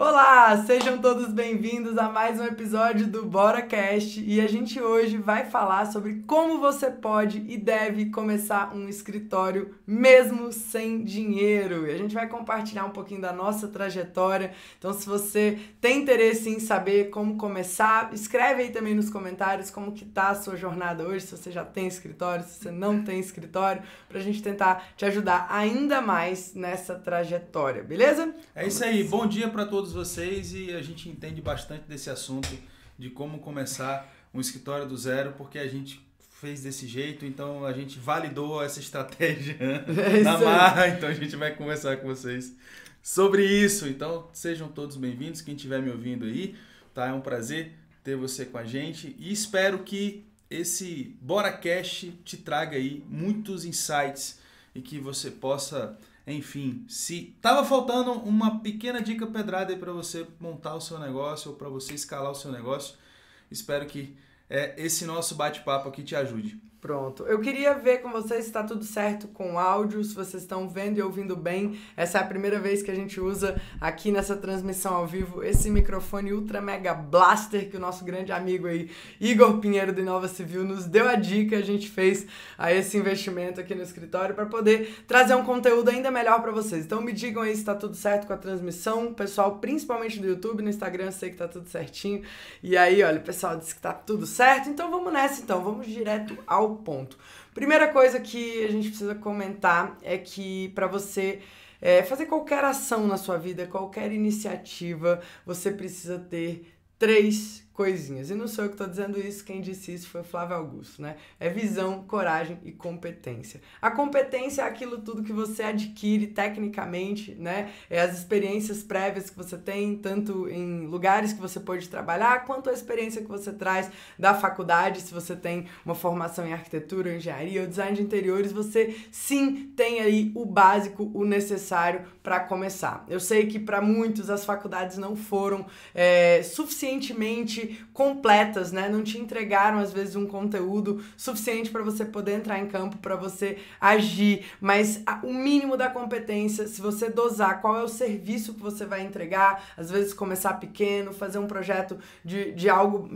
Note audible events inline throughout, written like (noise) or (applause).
Olá, sejam todos bem-vindos a mais um episódio do BoraCast e a gente hoje vai falar sobre como você pode e deve começar um escritório mesmo sem dinheiro. E a gente vai compartilhar um pouquinho da nossa trajetória. Então, se você tem interesse em saber como começar, escreve aí também nos comentários como que tá a sua jornada hoje, se você já tem escritório, se você não tem escritório, pra gente tentar te ajudar ainda mais nessa trajetória, beleza? É isso aí. Bom dia para todos todos vocês e a gente entende bastante desse assunto de como começar um escritório do zero, porque a gente fez desse jeito, então a gente validou essa estratégia (laughs) é na marra, então a gente vai conversar com vocês sobre isso. Então sejam todos bem-vindos, quem estiver me ouvindo aí, tá? É um prazer ter você com a gente e espero que esse BoraCast te traga aí muitos insights e que você possa enfim, se tava faltando uma pequena dica pedrada aí para você montar o seu negócio ou para você escalar o seu negócio, espero que é, esse nosso bate-papo aqui te ajude. Pronto. Eu queria ver com vocês se está tudo certo com o áudio, se vocês estão vendo e ouvindo bem. Essa é a primeira vez que a gente usa aqui nessa transmissão ao vivo esse microfone Ultra Mega Blaster que o nosso grande amigo aí, Igor Pinheiro do Inova Civil, nos deu a dica. A gente fez a esse investimento aqui no escritório para poder trazer um conteúdo ainda melhor para vocês. Então me digam aí se está tudo certo com a transmissão. Pessoal, principalmente do YouTube, no Instagram, eu sei que está tudo certinho. E aí, olha, o pessoal disse que está tudo certo. Então vamos nessa então, vamos direto ao ponto. Primeira coisa que a gente precisa comentar é que para você é, fazer qualquer ação na sua vida, qualquer iniciativa, você precisa ter três coisinhas. E não sou eu que estou dizendo isso, quem disse isso foi Flávio Augusto, né? É visão, coragem e competência. A competência é aquilo tudo que você adquire tecnicamente, né? É as experiências prévias que você tem, tanto em lugares que você pode trabalhar, quanto a experiência que você traz da faculdade, se você tem uma formação em arquitetura, engenharia ou design de interiores, você sim tem aí o básico, o necessário para começar. Eu sei que para muitos as faculdades não foram é, suficientemente completas, né? Não te entregaram às vezes um conteúdo suficiente para você poder entrar em campo, para você agir, mas o mínimo da competência, se você dosar qual é o serviço que você vai entregar, às vezes começar pequeno, fazer um projeto de, de algo,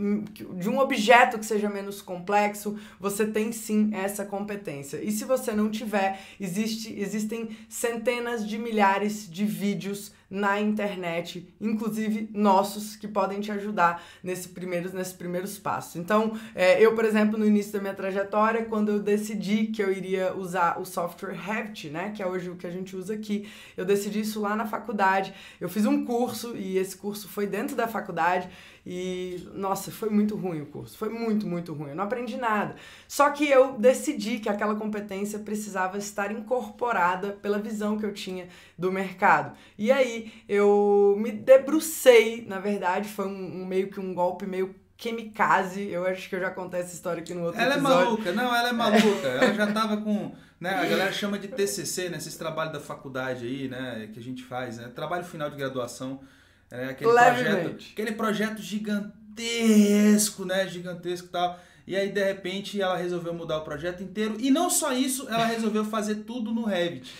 de um objeto que seja menos complexo, você tem sim essa competência. E se você não tiver, existe, existem centenas de milhares de vídeos na internet, inclusive nossos, que podem te ajudar nesse primeiros, nesses primeiros passos. Então, é, eu, por exemplo, no início da minha trajetória, quando eu decidi que eu iria usar o software Revit, né, que é hoje o que a gente usa aqui, eu decidi isso lá na faculdade. Eu fiz um curso e esse curso foi dentro da faculdade e, nossa, foi muito ruim o curso. Foi muito, muito ruim. Eu não aprendi nada. Só que eu decidi que aquela competência precisava estar incorporada pela visão que eu tinha do mercado. E aí eu me debrucei, na verdade, foi um, um meio que um golpe meio kamikaze. Eu acho que eu já contei essa história aqui no outro ela episódio. Ela é maluca, não, ela é maluca. ela já tava com. Né, a galera chama de TCC, né, esses trabalhos da faculdade aí, né, que a gente faz, né, trabalho final de graduação. É, aquele projeto, aquele projeto gigantesco, né? Gigantesco e tal. E aí, de repente, ela resolveu mudar o projeto inteiro. E não só isso, ela resolveu fazer tudo no Revit.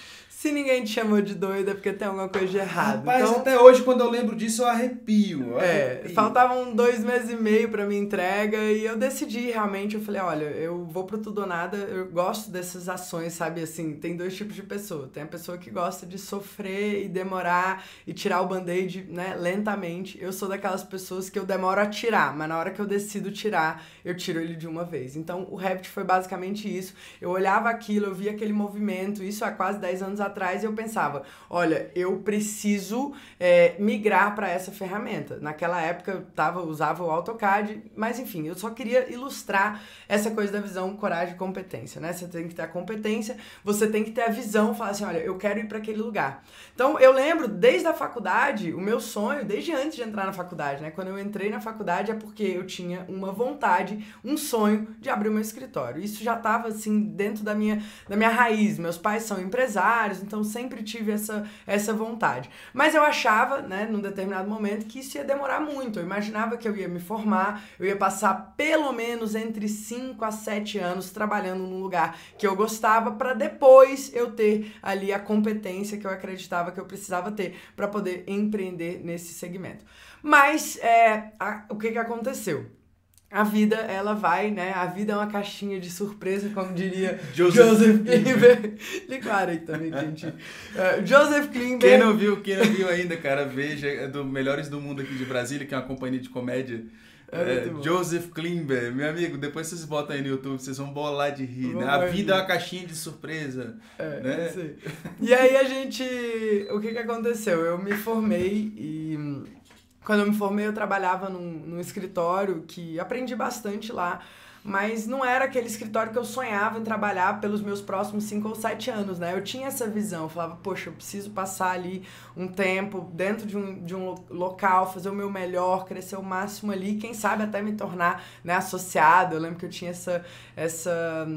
Se ninguém te chamou de doida é porque tem alguma coisa de errado. Rapaz, então, até hoje, quando eu lembro disso, eu arrepio. Eu é, arrepio. faltavam dois meses e meio pra minha entrega e eu decidi realmente, eu falei, olha, eu vou pro tudo ou nada, eu gosto dessas ações, sabe, assim, tem dois tipos de pessoa. Tem a pessoa que gosta de sofrer e demorar e tirar o band-aid, né, lentamente. Eu sou daquelas pessoas que eu demoro a tirar, mas na hora que eu decido tirar, eu tiro ele de uma vez. Então, o Revit foi basicamente isso. Eu olhava aquilo, eu via aquele movimento, isso há quase 10 anos atrás, atrás eu pensava, olha, eu preciso é, migrar para essa ferramenta. Naquela época eu tava, usava o AutoCAD, mas enfim, eu só queria ilustrar essa coisa da visão, coragem e competência, né? Você tem que ter a competência, você tem que ter a visão, falar assim, olha, eu quero ir para aquele lugar. Então eu lembro desde a faculdade, o meu sonho, desde antes de entrar na faculdade, né? Quando eu entrei na faculdade é porque eu tinha uma vontade, um sonho de abrir o meu escritório. Isso já estava assim dentro da minha, da minha raiz. Meus pais são empresários, então sempre tive essa, essa vontade. Mas eu achava, né, num determinado momento, que isso ia demorar muito. Eu imaginava que eu ia me formar, eu ia passar pelo menos entre 5 a 7 anos trabalhando num lugar que eu gostava, para depois eu ter ali a competência que eu acreditava que eu precisava ter para poder empreender nesse segmento. Mas é, a, o que, que aconteceu? A vida, ela vai, né? A vida é uma caixinha de surpresa, como diria (laughs) Joseph, Joseph Klimber. Ligaram aí também, gente. Uh, Joseph Klimber. Quem não viu, quem não viu ainda, cara, veja, é do Melhores do Mundo aqui de Brasília, que é uma companhia de comédia. É, é, Joseph Klimber, meu amigo, depois vocês botam aí no YouTube, vocês vão bolar de rir, né? A vida é uma caixinha de surpresa. É, né? Sei. E aí a gente. O que que aconteceu? Eu me formei e quando eu me formei, eu trabalhava num, num escritório que aprendi bastante lá, mas não era aquele escritório que eu sonhava em trabalhar pelos meus próximos cinco ou sete anos, né? Eu tinha essa visão, eu falava, poxa, eu preciso passar ali um tempo dentro de um, de um local, fazer o meu melhor, crescer o máximo ali, quem sabe até me tornar né, associado. Eu lembro que eu tinha essa, essa,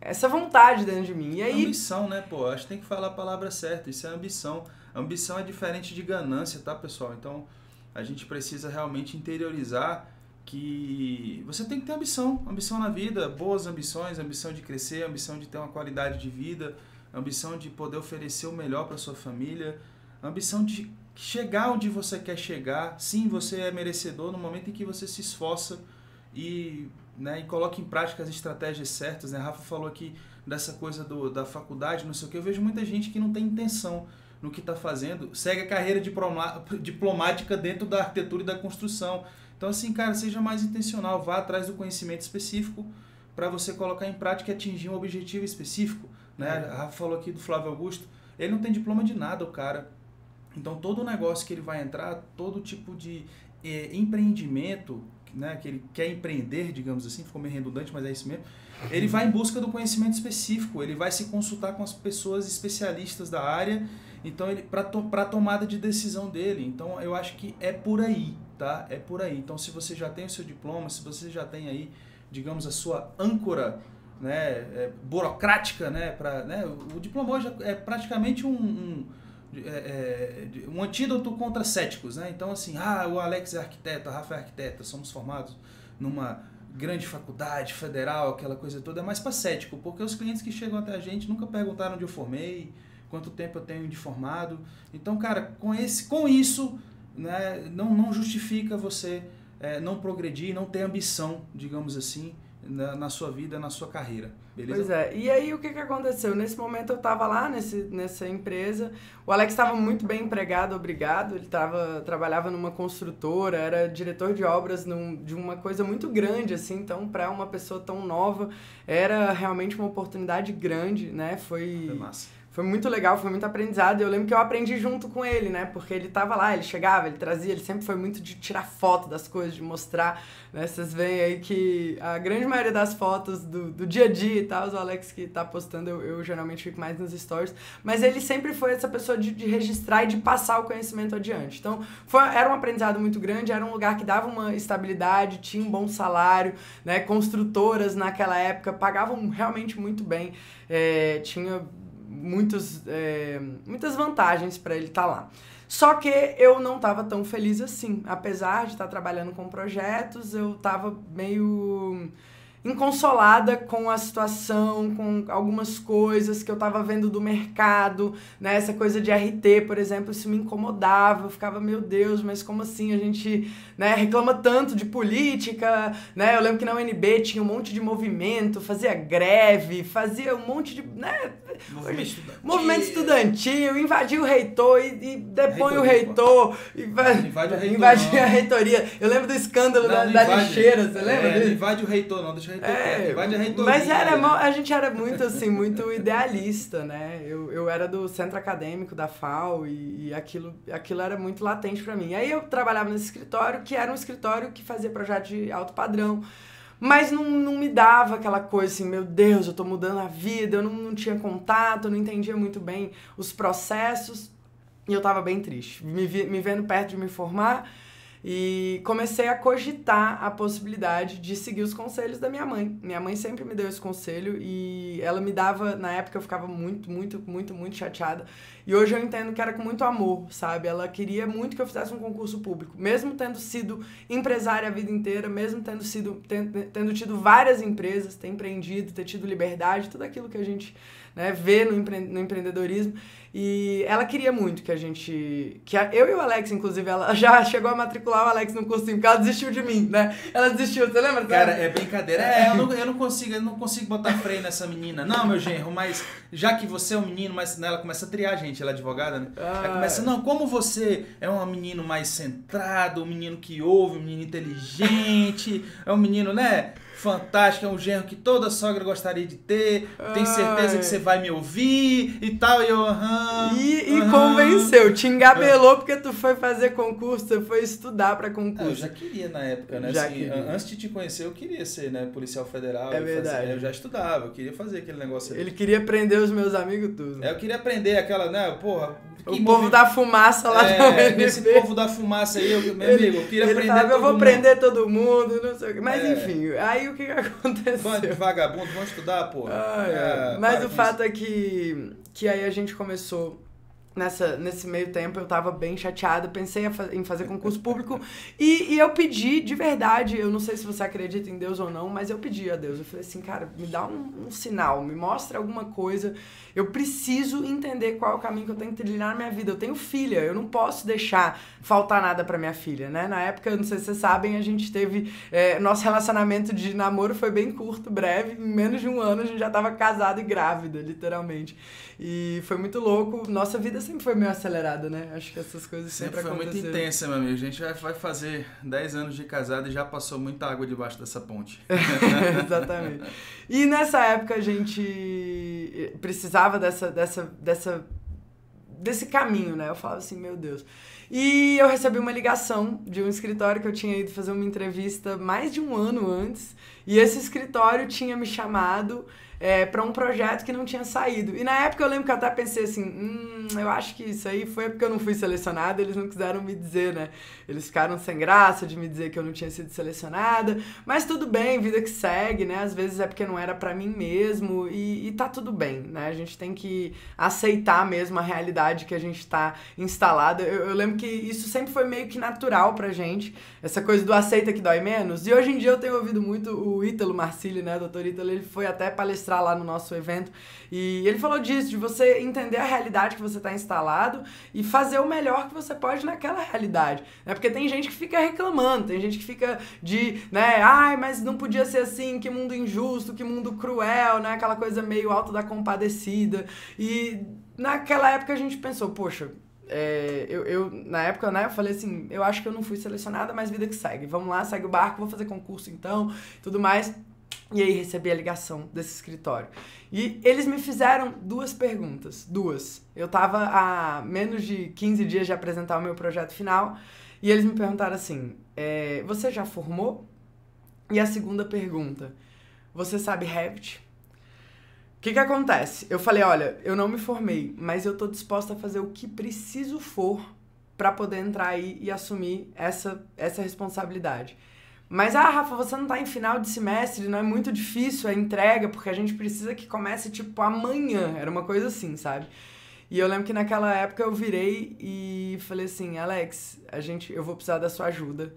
essa vontade dentro de mim. E aí... Ambição, né, pô? Acho que tem que falar a palavra certa, isso é ambição. Ambição é diferente de ganância, tá, pessoal? Então a gente precisa realmente interiorizar que você tem que ter ambição, ambição na vida, boas ambições, ambição de crescer, ambição de ter uma qualidade de vida, ambição de poder oferecer o melhor para sua família, ambição de chegar onde você quer chegar. Sim, você é merecedor no momento em que você se esforça e, né, e coloca em prática as estratégias certas. Né? A Rafa falou aqui dessa coisa do, da faculdade, não sei o que. Eu vejo muita gente que não tem intenção no que está fazendo, segue a carreira diplomática dentro da arquitetura e da construção. Então, assim, cara, seja mais intencional, vá atrás do conhecimento específico para você colocar em prática e atingir um objetivo específico. Né? A Rafa falou aqui do Flávio Augusto, ele não tem diploma de nada, o cara. Então, todo negócio que ele vai entrar, todo tipo de é, empreendimento né, que ele quer empreender, digamos assim, ficou meio redundante, mas é isso mesmo. Ele vai em busca do conhecimento específico, ele vai se consultar com as pessoas especialistas da área então, ele para to, tomada de decisão dele. Então, eu acho que é por aí, tá? É por aí. Então, se você já tem o seu diploma, se você já tem aí, digamos, a sua âncora né, é, burocrática, né, pra, né, o diploma hoje é praticamente um, um, é, é, um antídoto contra céticos. Né? Então, assim, ah, o Alex é arquiteto, a Rafa é arquiteta, somos formados numa grande faculdade federal, aquela coisa toda, é mais para cético, porque os clientes que chegam até a gente nunca perguntaram onde eu formei, quanto tempo eu tenho de formado. Então, cara, com, esse, com isso, né, não, não justifica você é, não progredir, não ter ambição, digamos assim, na, na, sua vida, na sua carreira. Beleza? Pois é. E aí, o que, que aconteceu? Nesse momento, eu estava lá nesse, nessa empresa. O Alex estava muito bem empregado, obrigado. Ele tava, trabalhava numa construtora, era diretor de obras num, de uma coisa muito grande, assim. Então, para uma pessoa tão nova, era realmente uma oportunidade grande, né? Foi... Foi massa foi muito legal, foi muito aprendizado. Eu lembro que eu aprendi junto com ele, né? Porque ele tava lá, ele chegava, ele trazia, ele sempre foi muito de tirar foto das coisas, de mostrar. Né? Vocês veem aí que a grande maioria das fotos do, do dia a dia e tal, o Alex que tá postando, eu, eu geralmente fico mais nos stories. Mas ele sempre foi essa pessoa de, de registrar e de passar o conhecimento adiante. Então, foi, era um aprendizado muito grande, era um lugar que dava uma estabilidade, tinha um bom salário, né? Construtoras naquela época pagavam realmente muito bem. É, tinha muitos, é, muitas vantagens para ele estar tá lá. Só que eu não estava tão feliz assim. Apesar de estar tá trabalhando com projetos, eu estava meio inconsolada com a situação, com algumas coisas que eu estava vendo do mercado, né? Essa coisa de RT, por exemplo, isso me incomodava. Eu ficava, meu Deus, mas como assim a gente, né, reclama tanto de política, né? Eu lembro que na UNB tinha um monte de movimento, fazia greve, fazia um monte de, né, movimento estudantil, movimento estudantil invadia o reitor e, e depõe o reitor, invade, a a reitoria. Eu lembro do escândalo não, da, não da lixeira, você lembra? É, invade o reitor, não, deixa é, vai de Mas era, a gente era muito, assim, muito idealista, né? Eu, eu era do centro acadêmico da FAO e, e aquilo, aquilo era muito latente para mim. Aí eu trabalhava nesse escritório, que era um escritório que fazia projeto de alto padrão. Mas não, não me dava aquela coisa assim, meu Deus, eu tô mudando a vida, eu não, não tinha contato, eu não entendia muito bem os processos. E eu tava bem triste. Me, vi, me vendo perto de me formar, E comecei a cogitar a possibilidade de seguir os conselhos da minha mãe. Minha mãe sempre me deu esse conselho e ela me dava, na época eu ficava muito, muito, muito, muito chateada. E hoje eu entendo que era com muito amor, sabe? Ela queria muito que eu fizesse um concurso público, mesmo tendo sido empresária a vida inteira, mesmo tendo sido tendo, tendo tido várias empresas, ter empreendido, ter tido liberdade, tudo aquilo que a gente né, vê no, empre no empreendedorismo. E ela queria muito que a gente. que a, Eu e o Alex, inclusive, ela (laughs) já chegou a matricular o Alex no cursinho, porque ela desistiu de mim, né? Ela desistiu, você lembra? Cara, é brincadeira. É, eu não, eu não consigo, eu não consigo botar freio nessa menina. Não, meu genro, mas já que você é um menino, mas né, ela começa a triar a gente, ela é advogada, né? Ah. Ela começa, não, como você é um menino mais centrado, um menino que ouve, um menino inteligente, é um menino, né? Fantástico, é um genro que toda sogra gostaria de ter, tem certeza que você vai me ouvir e tal, e eu, aham. E, e convenceu, te engabelou porque tu foi fazer concurso, você foi estudar para concurso. eu já queria na época, né? Já assim, antes de te conhecer, eu queria ser, né, policial federal. É verdade. Fazer, eu já estudava, eu queria fazer aquele negócio ali. Ele queria prender os meus amigos tudo. É, eu queria aprender aquela, né, porra. O povo da fumaça lá é, do Esse povo da fumaça aí, eu, meu ele, amigo, eu queria prender tava, Eu vou mundo. prender todo mundo, não sei o que. Mas é. enfim, aí o que (laughs) aconteceu? Bando de vagabundo, vamos estudar, pô. Ah, é. Mas o fato é que, que aí a gente começou nessa, nesse meio tempo eu tava bem chateada, pensei em fazer concurso público e, e eu pedi de verdade, eu não sei se você acredita em Deus ou não, mas eu pedi a Deus, eu falei assim, cara, me dá um, um sinal, me mostra alguma coisa, eu preciso entender qual é o caminho que eu tenho que trilhar na minha vida, eu tenho filha, eu não posso deixar faltar nada para minha filha, né, na época, não sei se vocês sabem, a gente teve, é, nosso relacionamento de namoro foi bem curto, breve, em menos de um ano a gente já tava casado e grávida, literalmente, e foi muito louco, nossa vida sempre foi meio acelerada, né? Acho que essas coisas sempre, sempre foi muito intensa, meu amigo. A gente vai fazer 10 anos de casado e já passou muita água debaixo dessa ponte. (laughs) Exatamente. E nessa época a gente precisava dessa, dessa, dessa, desse caminho, né? Eu falava assim, meu Deus. E eu recebi uma ligação de um escritório que eu tinha ido fazer uma entrevista mais de um ano antes. E esse escritório tinha me chamado é, para um projeto que não tinha saído. E na época eu lembro que eu até pensei assim, hum, eu acho que isso aí foi porque eu não fui selecionada, eles não quiseram me dizer, né? Eles ficaram sem graça de me dizer que eu não tinha sido selecionada, mas tudo bem, vida que segue, né? Às vezes é porque não era para mim mesmo e, e tá tudo bem, né? A gente tem que aceitar mesmo a realidade que a gente tá instalada. Eu, eu lembro que isso sempre foi meio que natural pra gente, essa coisa do aceita que dói menos. E hoje em dia eu tenho ouvido muito o Ítalo Marcilli, né? Doutor Ítalo, ele foi até palestrar lá no nosso evento. E ele falou disso, de você entender a realidade que você está instalado e fazer o melhor que você pode naquela realidade. Né? Porque tem gente que fica reclamando, tem gente que fica de, né, ai, mas não podia ser assim, que mundo injusto, que mundo cruel, né? Aquela coisa meio alto da compadecida. E naquela época a gente pensou, poxa, é, eu, eu, na época, né, eu falei assim, eu acho que eu não fui selecionada, mas vida que segue. Vamos lá, segue o barco, vou fazer concurso então, tudo mais. E aí recebi a ligação desse escritório. E eles me fizeram duas perguntas, duas. Eu tava a menos de 15 dias de apresentar o meu projeto final e eles me perguntaram assim: é, você já formou? E a segunda pergunta: você sabe Revit? O que, que acontece? Eu falei: olha, eu não me formei, mas eu tô disposta a fazer o que preciso for para poder entrar aí e assumir essa, essa responsabilidade. Mas, ah, Rafa, você não tá em final de semestre, não é muito difícil a entrega, porque a gente precisa que comece, tipo, amanhã. Era uma coisa assim, sabe? E eu lembro que naquela época eu virei e falei assim, Alex, a gente, eu vou precisar da sua ajuda.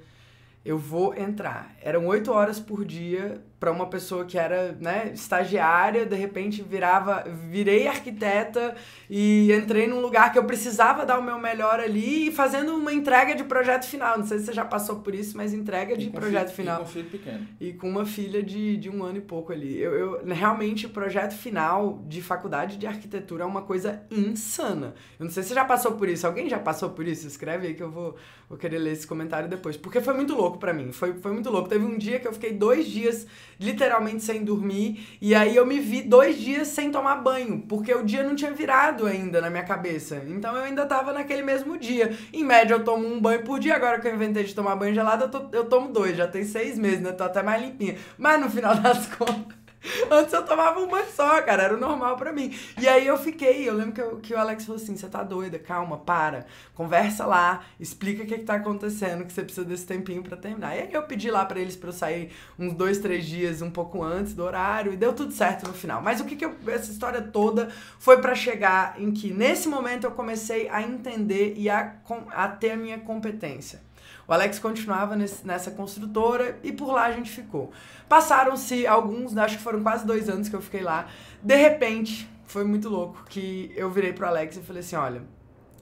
Eu vou entrar. Eram oito horas por dia para uma pessoa que era né, estagiária, de repente virava, virei arquiteta e entrei num lugar que eu precisava dar o meu melhor ali e fazendo uma entrega de projeto final. Não sei se você já passou por isso, mas entrega de projeto filho, final. E com um filho pequeno. E com uma filha de, de um ano e pouco ali. Eu, eu, realmente, o projeto final de faculdade de arquitetura é uma coisa insana. Eu não sei se você já passou por isso. Alguém já passou por isso? Escreve aí que eu vou, vou querer ler esse comentário depois. Porque foi muito louco para mim. Foi, foi muito louco. Teve um dia que eu fiquei dois dias literalmente sem dormir. E aí eu me vi dois dias sem tomar banho, porque o dia não tinha virado ainda na minha cabeça. Então eu ainda tava naquele mesmo dia. Em média eu tomo um banho por dia, agora que eu inventei de tomar banho gelado, eu, to, eu tomo dois. Já tem seis meses, né? Tô até mais limpinha. Mas no final (laughs) das contas. Antes eu tomava um banho só, cara, era o normal pra mim. E aí eu fiquei, eu lembro que, eu, que o Alex falou assim: você tá doida, calma, para, conversa lá, explica o que, que tá acontecendo, que você precisa desse tempinho pra terminar. E aí eu pedi lá pra eles pra eu sair uns dois, três dias um pouco antes do horário e deu tudo certo no final. Mas o que, que eu, essa história toda foi para chegar em que nesse momento eu comecei a entender e a, a ter a minha competência. O Alex continuava nesse, nessa construtora e por lá a gente ficou. Passaram-se alguns, acho que foram quase dois anos que eu fiquei lá. De repente, foi muito louco que eu virei pro Alex e falei assim: olha.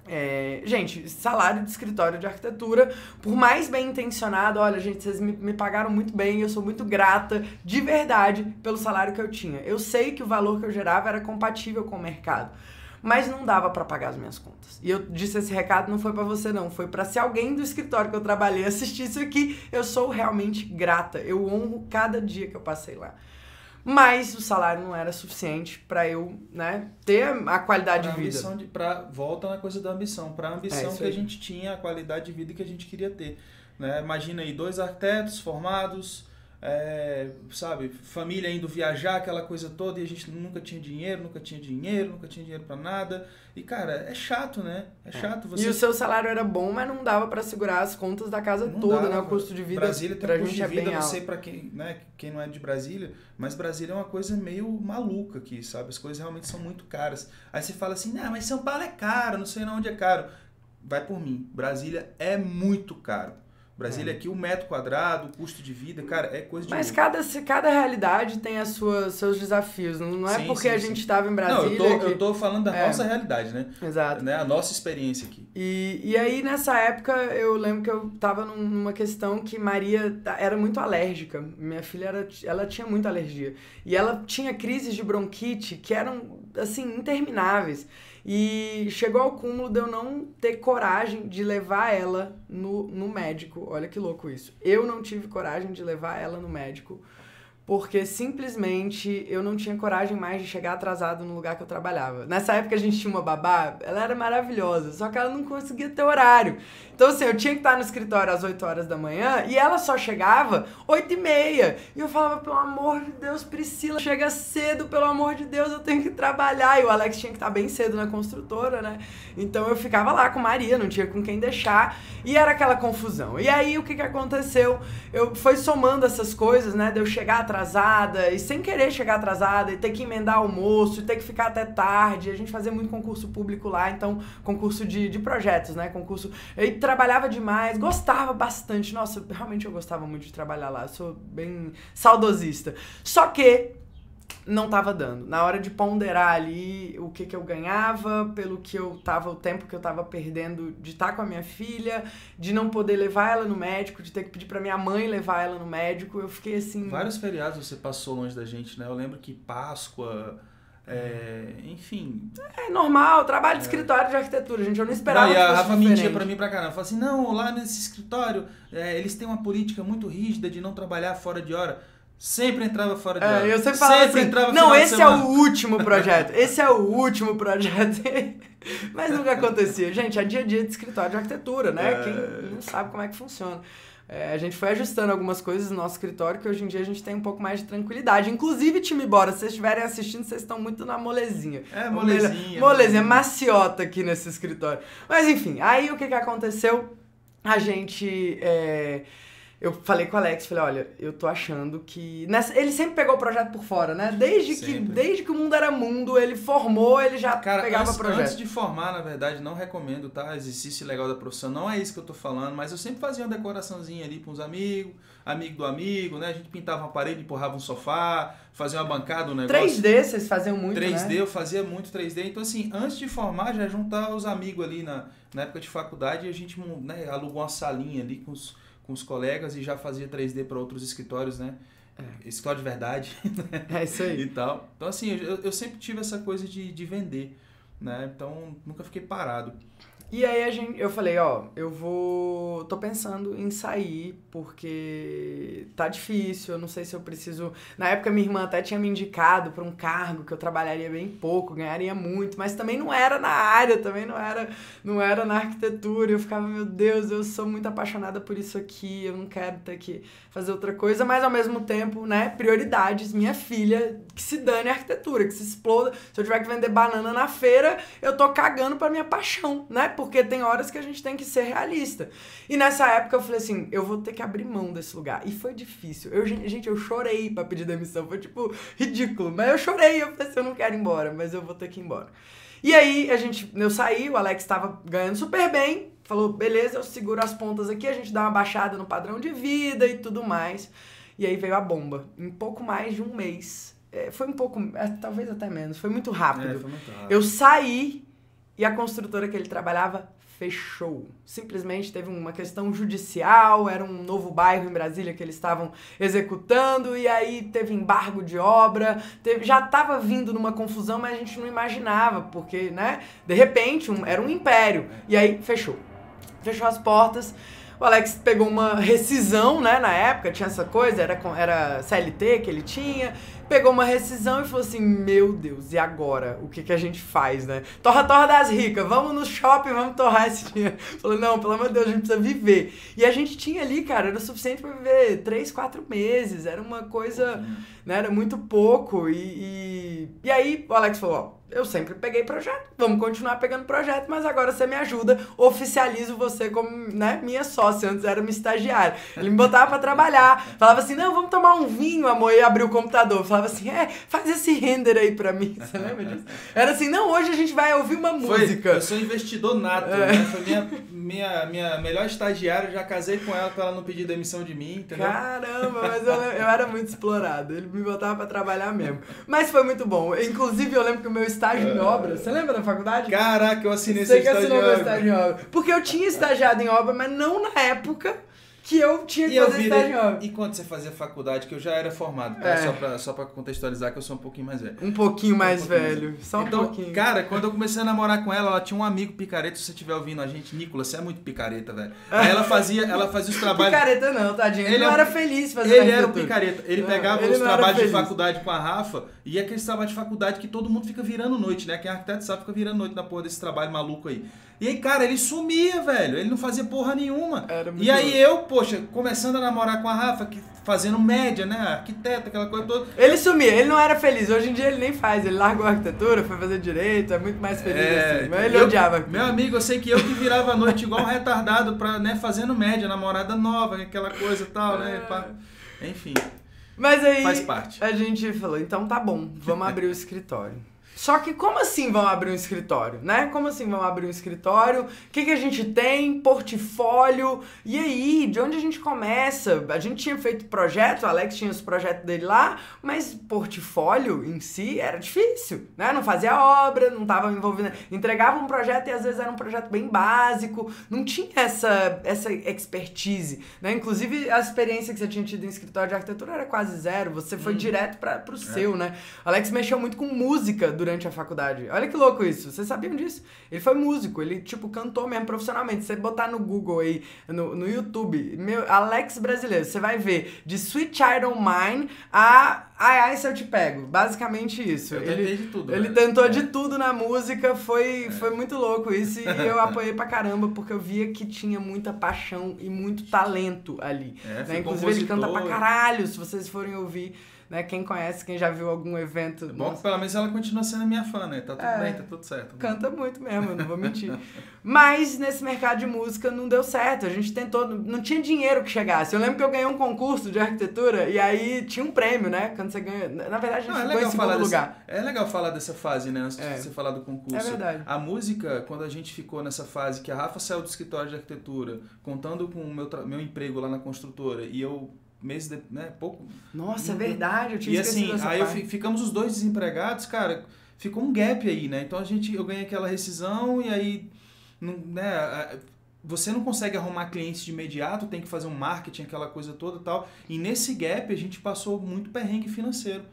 É, gente, salário de escritório de arquitetura, por mais bem intencionado, olha, gente, vocês me, me pagaram muito bem, eu sou muito grata, de verdade, pelo salário que eu tinha. Eu sei que o valor que eu gerava era compatível com o mercado mas não dava para pagar as minhas contas. E eu disse esse recado não foi para você não, foi para se alguém do escritório que eu trabalhei (laughs) assistir isso aqui, eu sou realmente grata. Eu honro cada dia que eu passei lá. Mas o salário não era suficiente para eu, né, ter a qualidade pra de vida. De, pra, volta na coisa da ambição, para a ambição é que a gente tinha, a qualidade de vida que a gente queria ter. Né? Imagina aí, dois arquitetos formados, é, sabe, família indo viajar, aquela coisa toda, e a gente nunca tinha dinheiro, nunca tinha dinheiro, nunca tinha dinheiro para nada. E, cara, é chato, né? É, é. chato. Você... E o seu salário era bom, mas não dava para segurar as contas da casa não toda, dava. né? O custo de vida. Brasília tem um custo de é vida, não sei para quem, né, quem não é de Brasília, mas Brasília é uma coisa meio maluca aqui, sabe? As coisas realmente são muito caras. Aí você fala assim, não, mas São Paulo é caro, não sei onde é caro. Vai por mim, Brasília é muito caro. Brasília é. aqui, o um metro quadrado, o custo de vida, cara, é coisa de. Mas cada, cada realidade tem as suas, seus desafios. Não é sim, porque sim, a gente estava em Brasília. Não, eu tô, que... eu tô falando da é. nossa realidade, né? Exato. Né? A nossa experiência aqui. E, e aí, nessa época, eu lembro que eu tava numa questão que Maria era muito alérgica. Minha filha era, ela tinha muita alergia. E ela tinha crises de bronquite que eram, assim, intermináveis. E chegou ao cúmulo de eu não ter coragem de levar ela no, no médico. Olha que louco isso. Eu não tive coragem de levar ela no médico porque simplesmente eu não tinha coragem mais de chegar atrasado no lugar que eu trabalhava. Nessa época a gente tinha uma babá, ela era maravilhosa, só que ela não conseguia ter horário. Então, assim, eu tinha que estar no escritório às 8 horas da manhã e ela só chegava 8 e meia. E eu falava, pelo amor de Deus, Priscila, chega cedo, pelo amor de Deus, eu tenho que trabalhar. E o Alex tinha que estar bem cedo na construtora, né? Então eu ficava lá com Maria, não tinha com quem deixar. E era aquela confusão. E aí o que, que aconteceu? Eu foi somando essas coisas, né? De eu chegar atrasada e sem querer chegar atrasada e ter que emendar almoço e ter que ficar até tarde. A gente fazia muito concurso público lá, então concurso de, de projetos, né? Concurso. E trabalhava demais, gostava bastante. Nossa, realmente eu gostava muito de trabalhar lá. Eu sou bem saudosista. Só que não estava dando. Na hora de ponderar ali o que, que eu ganhava, pelo que eu tava, o tempo que eu tava perdendo de estar tá com a minha filha, de não poder levar ela no médico, de ter que pedir para minha mãe levar ela no médico, eu fiquei assim. Vários feriados você passou longe da gente, né? Eu lembro que Páscoa. É, enfim. É normal, trabalho de é. escritório de arquitetura, gente. Eu não esperava. E a Rafa mentia pra mim pra caramba. Falou assim: não, lá nesse escritório é, eles têm uma política muito rígida de não trabalhar fora de hora. Sempre entrava fora de é, hora. Eu sempre falava sempre assim, entrava não, (laughs) esse é o último projeto. Esse é o último projeto. Mas nunca acontecia. Gente, é dia a dia de escritório de arquitetura, né? É... Quem não sabe como é que funciona. É, a gente foi ajustando algumas coisas no nosso escritório que hoje em dia a gente tem um pouco mais de tranquilidade. Inclusive, time Bora, se vocês estiverem assistindo, vocês estão muito na molezinha. É, molezinha. Molezinha, maciota aqui nesse escritório. Mas enfim, aí o que, que aconteceu? A gente. É, eu falei com o Alex, falei, olha, eu tô achando que. Nessa... Ele sempre pegou o projeto por fora, né? Desde que, desde que o mundo era mundo, ele formou, ele já Cara, pegava antes, projeto. Antes de formar, na verdade, não recomendo, tá? Exercício legal da profissão, não é isso que eu tô falando, mas eu sempre fazia uma decoraçãozinha ali com os amigos, amigo do amigo, né? A gente pintava uma parede, empurrava um sofá, fazia uma bancada, um negócio. 3D, vocês faziam muito, 3D, né? eu fazia muito 3D. Então, assim, antes de formar, já juntar os amigos ali na, na época de faculdade, a gente né, alugou uma salinha ali com os com os colegas e já fazia 3D para outros escritórios, né? É. Escritório de verdade. (laughs) Né? É isso aí. e tal. Então, assim, eu, eu sempre tive essa coisa de, de vender, né? Então, nunca fiquei parado. E aí a gente, eu falei, ó, eu vou. tô pensando em sair, porque tá difícil, eu não sei se eu preciso. Na época minha irmã até tinha me indicado para um cargo que eu trabalharia bem pouco, ganharia muito, mas também não era na área, também não era, não era na arquitetura. Eu ficava, meu Deus, eu sou muito apaixonada por isso aqui, eu não quero ter que fazer outra coisa, mas ao mesmo tempo, né, prioridades, minha filha, que se dane a arquitetura, que se exploda. Se eu tiver que vender banana na feira, eu tô cagando pra minha paixão, né? Porque tem horas que a gente tem que ser realista. E nessa época eu falei assim, eu vou ter que abrir mão desse lugar. E foi difícil. Eu, gente, eu chorei para pedir demissão, foi tipo ridículo, mas eu chorei, eu falei assim, eu não quero ir embora, mas eu vou ter que ir embora. E aí a gente, eu saí, o Alex estava ganhando super bem, falou, beleza, eu seguro as pontas aqui, a gente dá uma baixada no padrão de vida e tudo mais. E aí veio a bomba. Em pouco mais de um mês. É, foi um pouco, é, talvez até menos, foi muito rápido. É, foi muito rápido. Eu saí e a construtora que ele trabalhava fechou. Simplesmente teve uma questão judicial, era um novo bairro em Brasília que eles estavam executando e aí teve embargo de obra, teve, já estava vindo numa confusão, mas a gente não imaginava, porque, né, de repente um, era um império e aí fechou. Fechou as portas. O Alex pegou uma rescisão, né, na época, tinha essa coisa, era, era CLT que ele tinha, pegou uma rescisão e falou assim: Meu Deus, e agora? O que, que a gente faz, né? Torra, torra das ricas, vamos no shopping, vamos torrar esse dinheiro. (laughs) Falou: Não, pelo amor de Deus, a gente precisa viver. E a gente tinha ali, cara, era o suficiente para viver três, quatro meses, era uma coisa, né? Era muito pouco. E, e, e aí o Alex falou: Ó eu sempre peguei projeto. Vamos continuar pegando projeto, mas agora você me ajuda, oficializo você como, né, minha sócia. Antes era uma estagiária. Ele me botava para trabalhar. Falava assim: "Não, vamos tomar um vinho, amor", e abriu o computador. Falava assim: "É, faz esse render aí para mim". Você lembra disso? Era assim: "Não, hoje a gente vai ouvir uma música". Foi, eu sou investidor nato, é. né? Foi minha, minha, minha melhor estagiária, já casei com ela para ela não pedir demissão de mim, entendeu? Caramba, mas eu, eu era muito explorado. Ele me botava para trabalhar mesmo. Mas foi muito bom. Inclusive, eu lembro que o meu estágio em obra. Você lembra da faculdade? Caraca, eu assinei Você que assinou meu estágio em obra. Porque eu tinha estagiado em obra, mas não na época que eu tinha que e fazer virei... estágio. E quando você fazia faculdade, que eu já era formado, tá? É. Só, pra, só pra contextualizar que eu sou um pouquinho mais velho. Um pouquinho mais um pouquinho velho. Mais... Só um então, pouquinho. Cara, quando eu comecei a namorar com ela, ela tinha um amigo picareta, se você estiver ouvindo a gente, Nicolas, você é muito picareta, velho. Aí ela fazia, ela fazia os trabalhos. Picareta não, tadinho. Ele, ele não é era feliz fazendo Ele era um picareta. Ele pegava ele os trabalhos de faculdade com a Rafa e aqueles trabalhos de faculdade que todo mundo fica virando noite, né? Quem é arquiteto sabe fica virando noite na porra desse trabalho maluco aí. E aí, cara, ele sumia, velho. Ele não fazia porra nenhuma. e aí eu, poxa, começando a namorar com a Rafa, que, fazendo média, né? Arquiteta, aquela coisa toda. Ele sumia, ele não era feliz. Hoje em dia ele nem faz. Ele largou a arquitetura, foi fazer direito, é muito mais feliz é, assim. Mas ele eu, odiava. Meu amigo, eu sei que eu que virava a noite igual um retardado, pra, né, fazendo média, namorada nova, aquela coisa e tal, né? Pra, enfim. Mas aí Faz parte. a gente falou, então tá bom, vamos abrir o escritório. Só que como assim vão abrir um escritório, né? Como assim vão abrir um escritório? O que, que a gente tem? Portfólio? E aí, de onde a gente começa? A gente tinha feito projeto, o Alex tinha os projetos dele lá, mas portfólio em si era difícil, né? Não fazia obra, não estava envolvido, entregava um projeto e às vezes era um projeto bem básico, não tinha essa essa expertise, né? Inclusive a experiência que você tinha tido em escritório de arquitetura era quase zero, você foi hum. direto para o é. seu, né? O Alex mexeu muito com música durante durante a faculdade. Olha que louco isso. Vocês sabiam disso? Ele foi músico, ele, tipo, cantou mesmo profissionalmente. Você botar no Google aí, no, no YouTube, meu, Alex brasileiro, você vai ver de Sweet Child of Mine a Ai Ai Se Eu Te Pego. Basicamente isso. Eu ele, de tudo. Ele tentou de tudo na música, foi, é. foi muito louco isso. E eu (laughs) apoiei pra caramba, porque eu via que tinha muita paixão e muito talento ali. É, né? Inclusive, ele canta pra caralho, se vocês forem ouvir né? Quem conhece, quem já viu algum evento. É bom que pelo menos ela continua sendo minha fã, né? Tá tudo é, bem, tá tudo certo. Canta muito mesmo, não vou mentir. Mas nesse mercado de música não deu certo. A gente tentou, não tinha dinheiro que chegasse. Eu lembro que eu ganhei um concurso de arquitetura e aí tinha um prêmio, né? Quando você ganha. Na verdade, a gente não, é em segundo lugar. é legal falar dessa fase, né? Antes é. de você falar do concurso. É verdade. A música, quando a gente ficou nessa fase que a Rafa saiu do escritório de arquitetura, contando com o meu, meu emprego lá na construtora, e eu meses, de, né, pouco. Nossa, é verdade, eu tinha E assim, aí eu, ficamos os dois desempregados, cara, ficou um gap aí, né? Então a gente, eu ganhei aquela rescisão e aí, né, você não consegue arrumar clientes de imediato, tem que fazer um marketing, aquela coisa toda e tal. E nesse gap a gente passou muito perrengue financeiro.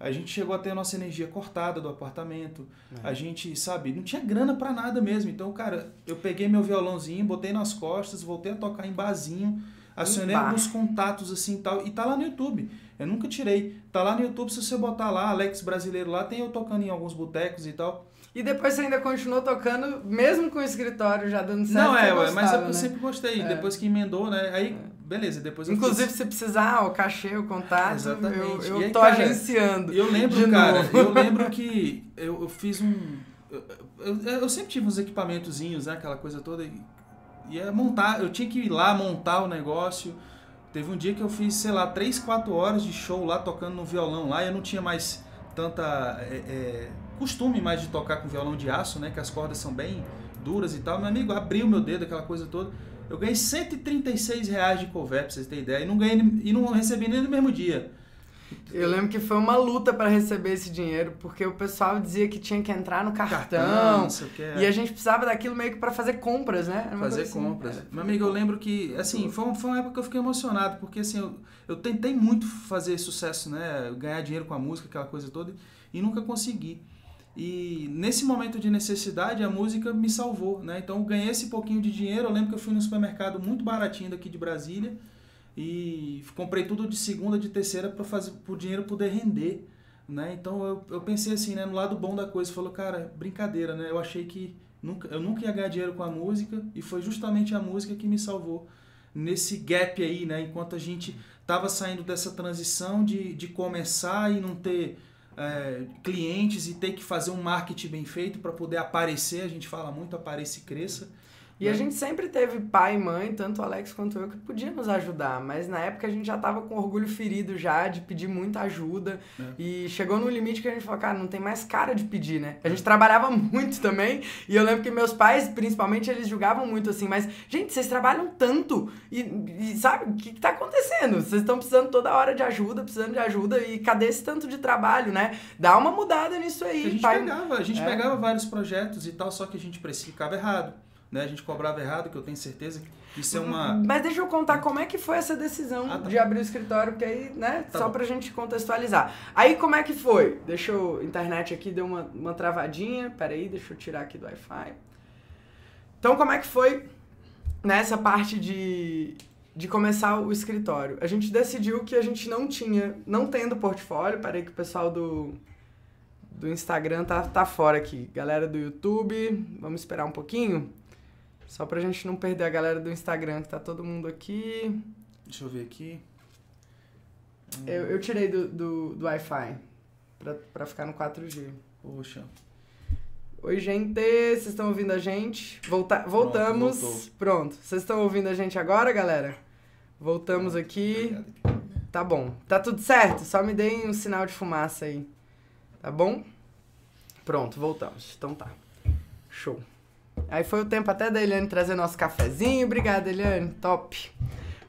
A gente chegou a ter a nossa energia cortada do apartamento. É. A gente, sabe, não tinha grana para nada mesmo. Então, cara, eu peguei meu violãozinho, botei nas costas, voltei a tocar em barzinho, acionei alguns contatos assim e tal. E tá lá no YouTube. Eu nunca tirei. Tá lá no YouTube, se você botar lá, Alex Brasileiro lá, tem eu tocando em alguns botecos e tal. E depois você ainda continuou tocando, mesmo com o escritório já dando certo. Não, é, gostava, mas eu né? sempre gostei. É. Depois que emendou, né? Aí, beleza, depois eu Inclusive, fiz... se precisar, o cachê, o contato, Exatamente. eu, eu aí, tô cara, agenciando. Eu lembro, cara, novo. eu lembro (laughs) que eu, eu fiz um. Eu, eu, eu, sempre tive uns equipamentozinhos, né? Aquela coisa toda. E ia montar, eu tinha que ir lá montar o negócio. Teve um dia que eu fiz, sei lá, 3, 4 horas de show lá tocando no violão lá. E eu não tinha mais tanta. É, é, costume mais de tocar com violão de aço, né? Que as cordas são bem duras e tal. Meu amigo abriu meu dedo, aquela coisa toda. Eu ganhei 136 reais de cover, pra vocês terem ideia. E não, ganhei, e não recebi nem no mesmo dia. Eu lembro que foi uma luta para receber esse dinheiro, porque o pessoal dizia que tinha que entrar no cartão. cartão e a gente precisava daquilo meio que para fazer compras, né? fazer assim, compras. É. Meu amigo, eu lembro que, assim, foi, foi uma época que eu fiquei emocionado, porque assim, eu, eu tentei muito fazer sucesso, né? Ganhar dinheiro com a música, aquela coisa toda, e nunca consegui. E nesse momento de necessidade, a música me salvou, né? Então, eu ganhei esse pouquinho de dinheiro. Eu lembro que eu fui no supermercado muito baratinho daqui de Brasília e comprei tudo de segunda, de terceira para fazer o dinheiro poder render, né? Então, eu, eu pensei assim, né? No lado bom da coisa, falou, cara, brincadeira, né? Eu achei que nunca, eu nunca ia ganhar dinheiro com a música e foi justamente a música que me salvou nesse gap aí, né? Enquanto a gente tava saindo dessa transição de, de começar e não ter é, clientes e ter que fazer um marketing bem feito para poder aparecer. A gente fala muito apareça e cresça. E a né? gente sempre teve pai e mãe, tanto o Alex quanto eu, que podia nos ajudar, mas na época a gente já tava com orgulho ferido já de pedir muita ajuda é. e chegou no limite que a gente falou, cara, não tem mais cara de pedir, né? A gente trabalhava (laughs) muito também e eu lembro que meus pais, principalmente, eles julgavam muito assim, mas, gente, vocês trabalham tanto e, e sabe, o que, que tá acontecendo? Vocês estão precisando toda hora de ajuda, precisando de ajuda e cadê esse tanto de trabalho, né? Dá uma mudada nisso aí, a gente pai. Pegava, a gente é. pegava vários projetos e tal, só que a gente precificava errado né? A gente cobrava errado, que eu tenho certeza que isso é uma. Mas deixa eu contar como é que foi essa decisão ah, tá. de abrir o escritório, porque aí, né? Tá só bom. pra gente contextualizar. Aí como é que foi? Deixa eu. Internet aqui deu uma, uma travadinha. Peraí, deixa eu tirar aqui do Wi-Fi. Então, como é que foi nessa parte de, de começar o escritório? A gente decidiu que a gente não tinha, não tendo portfólio, peraí que o pessoal do, do Instagram tá, tá fora aqui. Galera do YouTube, vamos esperar um pouquinho. Só pra gente não perder a galera do Instagram, que tá todo mundo aqui. Deixa eu ver aqui. Eu, eu tirei do, do, do Wi-Fi pra, pra ficar no 4G. Poxa. Oi, gente. Vocês estão ouvindo a gente? Volta voltamos. Pronto, Pronto. Vocês estão ouvindo a gente agora, galera? Voltamos aqui. Obrigado. Tá bom. Tá tudo certo? Só me deem um sinal de fumaça aí. Tá bom? Pronto, voltamos. Então tá. Show. Aí foi o tempo até da Eliane trazer nosso cafezinho. Obrigada, Eliane. Top.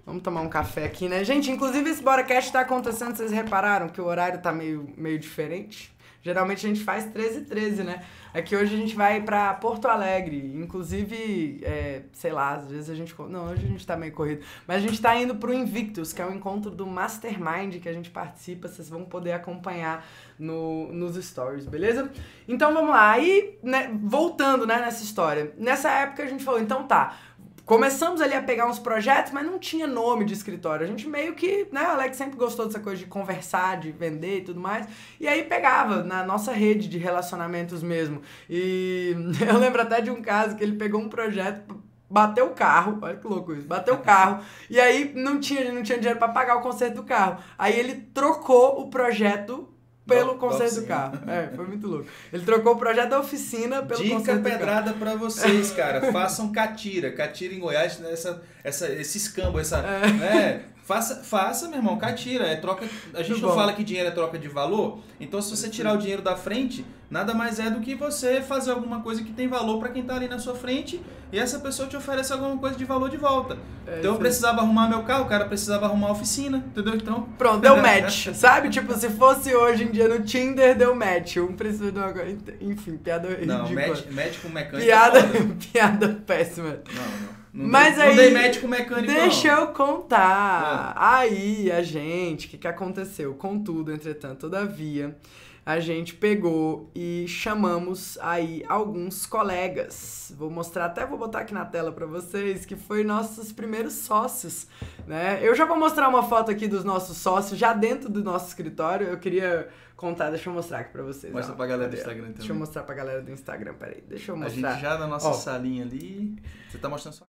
Vamos tomar um café aqui, né? Gente, inclusive esse BoraCast tá acontecendo, vocês repararam que o horário tá meio, meio diferente? Geralmente a gente faz 13 e 13, né? Que hoje a gente vai para Porto Alegre. Inclusive, é, sei lá, às vezes a gente. Não, hoje a gente tá meio corrido. Mas a gente tá indo pro Invictus, que é o um encontro do Mastermind que a gente participa. Vocês vão poder acompanhar no, nos stories, beleza? Então vamos lá. Aí, né, voltando né, nessa história. Nessa época a gente falou, então tá Começamos ali a pegar uns projetos, mas não tinha nome de escritório. A gente meio que, né, o Alex sempre gostou dessa coisa de conversar, de vender e tudo mais. E aí pegava na nossa rede de relacionamentos mesmo. E (laughs) eu lembro até de um caso que ele pegou um projeto bateu o carro, olha que louco isso, bateu o carro, e aí não tinha, não tinha dinheiro para pagar o conserto do carro. Aí ele trocou o projeto pelo conserto do carro. É, foi muito louco. Ele trocou o projeto da oficina pelo Dica conserto pedrada para vocês, cara. (laughs) Façam catira. Catira em Goiás, né, essa, essa, esse escambo, essa. É. Né? Faça, faça, meu irmão, catira. É troca. A gente não fala que dinheiro é troca de valor. Então, se você tirar o dinheiro da frente, nada mais é do que você fazer alguma coisa que tem valor para quem tá ali na sua frente e essa pessoa te oferece alguma coisa de valor de volta. É, então eu precisava arrumar meu carro, o cara precisava arrumar a oficina, entendeu? Então. Pronto, deu (laughs) match. sabe? Tipo, se fosse hoje em dia no Tinder, deu match. Um precisa de uma Enfim, piada Não, match, match com mecânico. Piada, é (laughs) piada péssima. Não, não. Não Mas dei, aí. Não dei match com o mecânico, Deixa não. eu contar. Aí, a gente, o que, que aconteceu? Contudo, entretanto, todavia, a gente pegou e chamamos aí alguns colegas. Vou mostrar, até vou botar aqui na tela para vocês, que foi nossos primeiros sócios, né? Eu já vou mostrar uma foto aqui dos nossos sócios já dentro do nosso escritório. Eu queria contar, deixa eu mostrar aqui para vocês. Mostra ó. pra galera do? Instagram Deixa eu também. mostrar pra galera do Instagram, peraí. Deixa eu A mostrar. gente já na nossa Ó. salinha ali. Você tá mostrando só.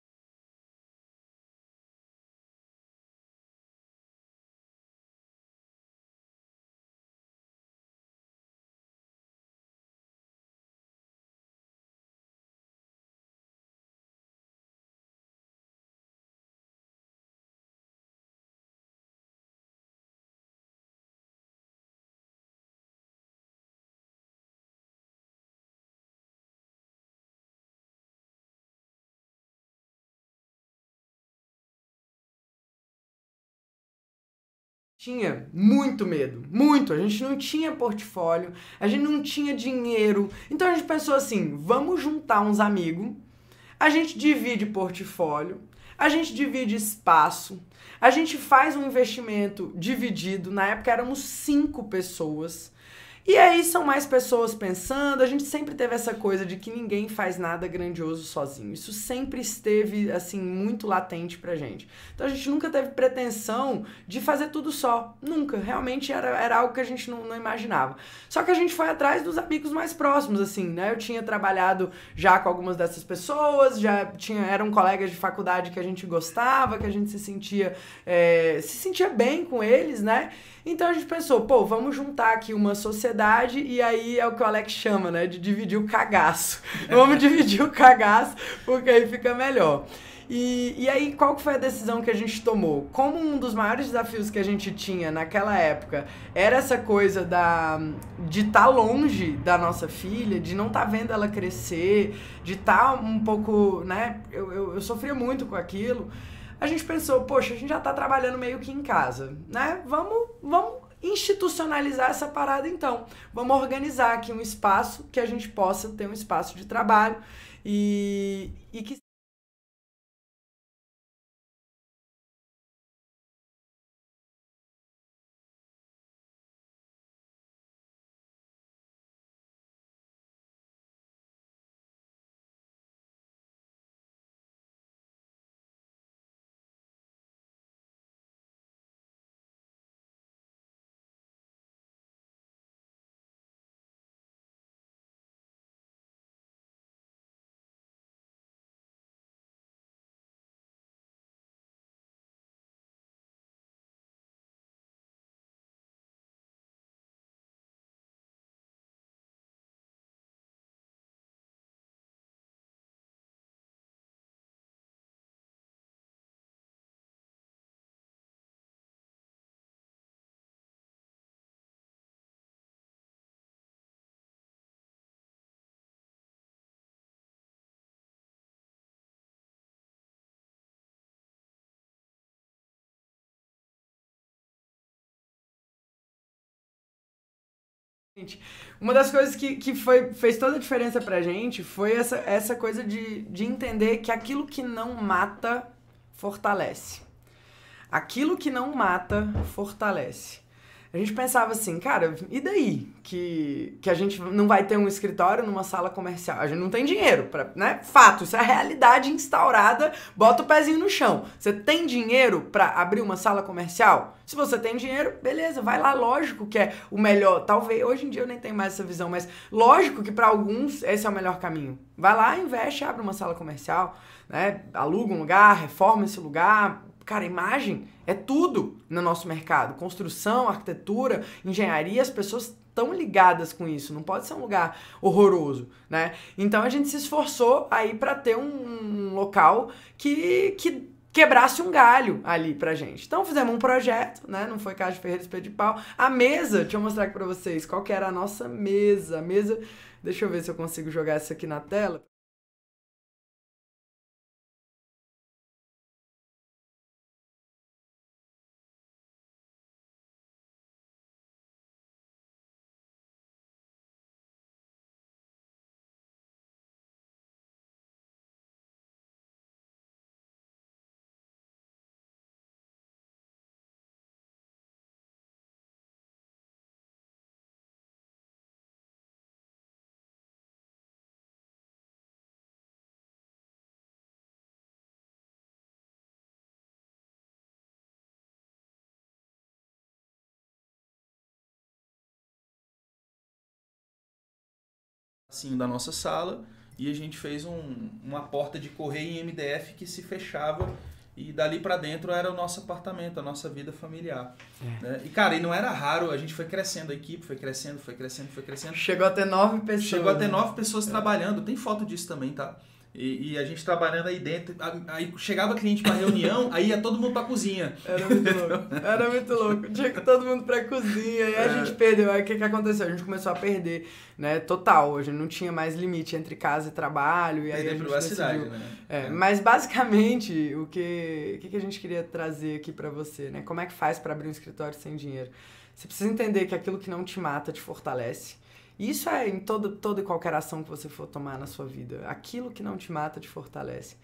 Tinha muito medo, muito. A gente não tinha portfólio, a gente não tinha dinheiro. Então a gente pensou assim: vamos juntar uns amigos, a gente divide portfólio, a gente divide espaço, a gente faz um investimento dividido. Na época éramos cinco pessoas. E aí são mais pessoas pensando, a gente sempre teve essa coisa de que ninguém faz nada grandioso sozinho. Isso sempre esteve assim muito latente pra gente. Então a gente nunca teve pretensão de fazer tudo só. Nunca. Realmente era, era algo que a gente não, não imaginava. Só que a gente foi atrás dos amigos mais próximos, assim, né? Eu tinha trabalhado já com algumas dessas pessoas, já tinha, eram colegas de faculdade que a gente gostava, que a gente se sentia, é, se sentia bem com eles, né? Então a gente pensou, pô, vamos juntar aqui uma sociedade e aí é o que o Alex chama, né? De dividir o cagaço. (laughs) vamos dividir o cagaço, porque aí fica melhor. E, e aí, qual que foi a decisão que a gente tomou? Como um dos maiores desafios que a gente tinha naquela época era essa coisa da, de estar tá longe da nossa filha, de não estar tá vendo ela crescer, de estar tá um pouco, né? Eu, eu, eu sofria muito com aquilo a gente pensou, poxa, a gente já tá trabalhando meio que em casa, né? Vamos, vamos institucionalizar essa parada então. Vamos organizar aqui um espaço que a gente possa ter um espaço de trabalho e, e que Uma das coisas que, que foi, fez toda a diferença pra gente foi essa, essa coisa de, de entender que aquilo que não mata fortalece. Aquilo que não mata fortalece. A gente pensava assim, cara, e daí que, que a gente não vai ter um escritório numa sala comercial? A gente não tem dinheiro, pra, né? Fato, isso é a realidade instaurada, bota o pezinho no chão. Você tem dinheiro para abrir uma sala comercial? Se você tem dinheiro, beleza, vai lá, lógico que é o melhor. Talvez, hoje em dia eu nem tenho mais essa visão, mas lógico que para alguns esse é o melhor caminho. Vai lá, investe, abre uma sala comercial, né? Aluga um lugar, reforma esse lugar, Cara, imagem é tudo no nosso mercado. Construção, arquitetura, engenharia, as pessoas estão ligadas com isso. Não pode ser um lugar horroroso, né? Então a gente se esforçou aí para ter um, local que, que quebrasse um galho ali pra gente. Então fizemos um projeto, né? Não foi de Ferreira Espelho de Pau. A mesa, deixa eu mostrar aqui pra vocês qual que era a nossa mesa. A mesa, deixa eu ver se eu consigo jogar isso aqui na tela. Assim da nossa sala e a gente fez um, uma porta de correio em MDF que se fechava e dali para dentro era o nosso apartamento, a nossa vida familiar. É. Né? E, cara, e não era raro, a gente foi crescendo, a equipe foi crescendo, foi crescendo, foi crescendo. Chegou a ter nove pessoas. Chegou a ter né? nove pessoas é. trabalhando. Tem foto disso também, tá? E, e, a gente trabalhando aí dentro. Aí chegava cliente pra reunião, aí ia todo mundo pra cozinha. Era muito louco. Era muito louco. Tinha que todo mundo pra cozinha. E a é. gente perdeu. Aí o que, que aconteceu? A gente começou a perder, né? Total. Hoje não tinha mais limite entre casa e trabalho. E aí perder a privacidade, decidiu... né? É, é. Mas basicamente, o que, o que a gente queria trazer aqui pra você, né? Como é que faz para abrir um escritório sem dinheiro? Você precisa entender que aquilo que não te mata te fortalece. Isso é em todo, toda e qualquer ação que você for tomar na sua vida. Aquilo que não te mata te fortalece.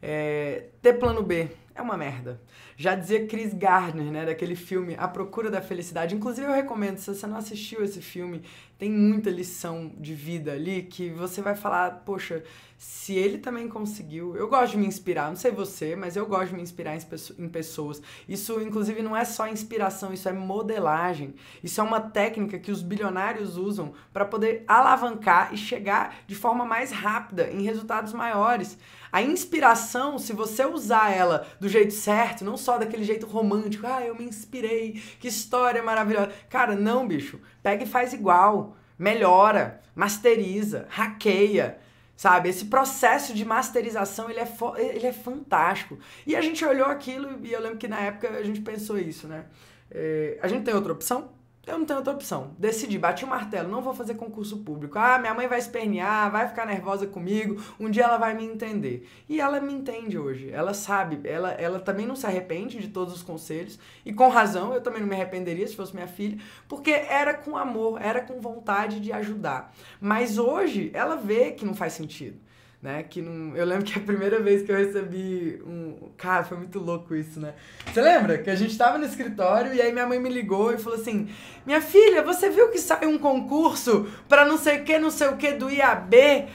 É, ter plano B é uma merda. Já dizia Chris Gardner, né, daquele filme A Procura da Felicidade. Inclusive eu recomendo, se você não assistiu esse filme, tem muita lição de vida ali que você vai falar, poxa, se ele também conseguiu. Eu gosto de me inspirar, não sei você, mas eu gosto de me inspirar em pessoas. Isso, inclusive, não é só inspiração, isso é modelagem. Isso é uma técnica que os bilionários usam para poder alavancar e chegar de forma mais rápida em resultados maiores. A inspiração, se você usar ela do jeito certo, não só daquele jeito romântico, ah, eu me inspirei, que história maravilhosa. Cara, não, bicho. Pega e faz igual. Melhora, masteriza, hackeia sabe? Esse processo de masterização, ele é, ele é fantástico. E a gente olhou aquilo e eu lembro que na época a gente pensou isso, né? É, a gente tem outra opção? Eu não tenho outra opção. Decidi, bati o martelo, não vou fazer concurso público. Ah, minha mãe vai espernear, vai ficar nervosa comigo, um dia ela vai me entender. E ela me entende hoje. Ela sabe, ela, ela também não se arrepende de todos os conselhos. E com razão, eu também não me arrependeria se fosse minha filha, porque era com amor, era com vontade de ajudar. Mas hoje ela vê que não faz sentido né? Que não, eu lembro que a primeira vez que eu recebi um. Cara, foi muito louco isso, né? Você lembra? Que a gente tava no escritório e aí minha mãe me ligou e falou assim: Minha filha, você viu que saiu um concurso pra não sei o que, não sei o que do IAB?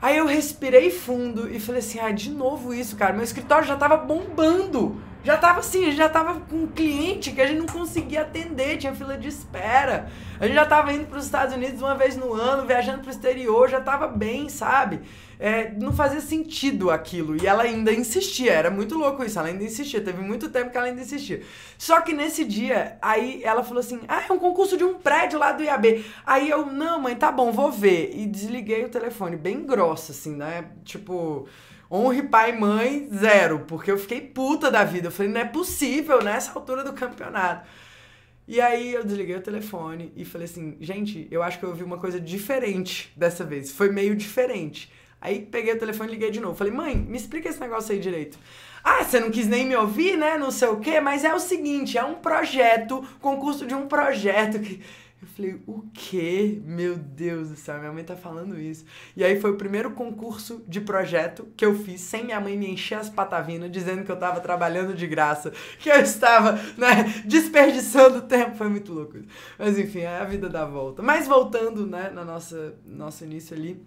Aí eu respirei fundo e falei assim: ah, de novo isso, cara. Meu escritório já tava bombando. Já tava assim, já tava com um cliente que a gente não conseguia atender, tinha fila de espera. A gente já tava indo para os Estados Unidos uma vez no ano, viajando pro exterior, já tava bem, sabe? É, não fazia sentido aquilo. E ela ainda insistia, era muito louco isso, ela ainda insistia. Teve muito tempo que ela ainda insistia. Só que nesse dia, aí ela falou assim: ah, é um concurso de um prédio lá do IAB. Aí eu, não, mãe, tá bom, vou ver. E desliguei o telefone, bem grosso, assim, né? Tipo. Honre pai e mãe, zero. Porque eu fiquei puta da vida. Eu falei, não é possível nessa altura do campeonato. E aí eu desliguei o telefone e falei assim, gente, eu acho que eu ouvi uma coisa diferente dessa vez. Foi meio diferente. Aí peguei o telefone e liguei de novo. Falei, mãe, me explica esse negócio aí direito. Ah, você não quis nem me ouvir, né? Não sei o quê, mas é o seguinte, é um projeto, concurso de um projeto que eu falei, o quê? Meu Deus do céu, minha mãe tá falando isso. E aí foi o primeiro concurso de projeto que eu fiz sem minha mãe me encher as patavinas, dizendo que eu tava trabalhando de graça, que eu estava, né, desperdiçando tempo. Foi muito louco isso. Mas enfim, é a vida da volta. Mas voltando, né, no nossa, nosso início ali,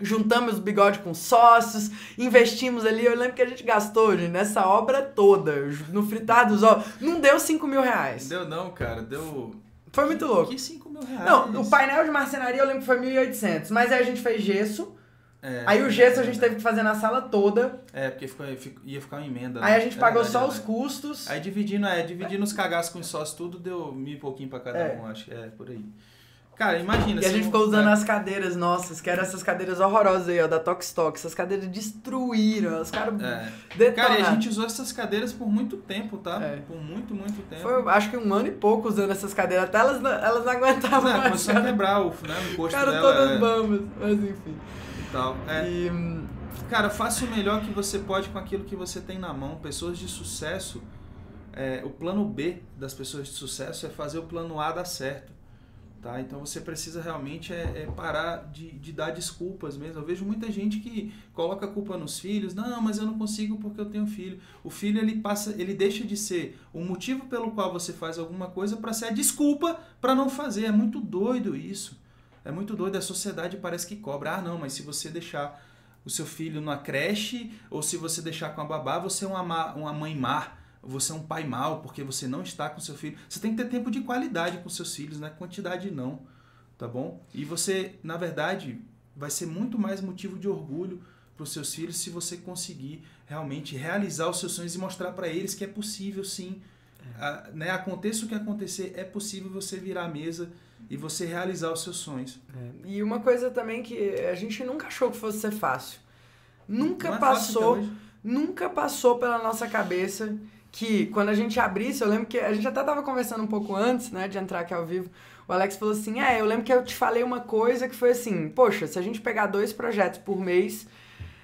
juntamos o bigode com sócios, investimos ali. Eu lembro que a gente gastou, gente, nessa obra toda, no fritar dos ovos. Não deu 5 mil reais. Deu não, cara. Deu foi muito louco. Que 5 mil reais? Não, o painel de marcenaria eu lembro que foi 1.800. Mas aí a gente fez gesso. É, aí o gesso a gente teve que fazer na sala toda. É, porque ficou, ia ficar uma emenda. Aí né? a gente pagou só os custos. Aí dividindo, é, dividindo os cagaços com os sócios tudo, deu mil e pouquinho pra cada é. um, acho que é por aí. Cara, imagina. E a gente ficou usando é. as cadeiras nossas, que eram essas cadeiras horrorosas aí, ó, da Tokstok. Essas cadeiras destruíram, os caras é. Cara, e a gente usou essas cadeiras por muito tempo, tá? É. Por muito, muito tempo. Foi, acho que um ano e pouco usando essas cadeiras, até elas, elas não aguentavam é, mais. Começou a quebrar o, né, o encosto cara, dela. todas é. bambas, mas enfim. E tal. É. E, cara, faça o melhor que você pode com aquilo que você tem na mão. Pessoas de sucesso, é, o plano B das pessoas de sucesso é fazer o plano A dar certo. Tá? Então você precisa realmente é, é, parar de, de dar desculpas mesmo. Eu vejo muita gente que coloca a culpa nos filhos. Não, mas eu não consigo porque eu tenho filho. O filho ele passa, ele deixa de ser o motivo pelo qual você faz alguma coisa para ser a desculpa para não fazer. É muito doido isso. É muito doido. A sociedade parece que cobra. Ah, não, mas se você deixar o seu filho numa creche ou se você deixar com a babá, você é uma, uma mãe má você é um pai mau porque você não está com seu filho. Você tem que ter tempo de qualidade com seus filhos, não é quantidade não, tá bom? E você, na verdade, vai ser muito mais motivo de orgulho para os seus filhos se você conseguir realmente realizar os seus sonhos e mostrar para eles que é possível sim. É. A, né, aconteça o que acontecer, é possível você virar a mesa e você realizar os seus sonhos. É. E uma coisa também que a gente nunca achou que fosse ser fácil. Nunca é passou, nunca passou pela nossa cabeça que quando a gente abrisse, eu lembro que a gente até tava conversando um pouco antes, né, de entrar aqui ao vivo. O Alex falou assim: "É, eu lembro que eu te falei uma coisa que foi assim: poxa, se a gente pegar dois projetos por mês,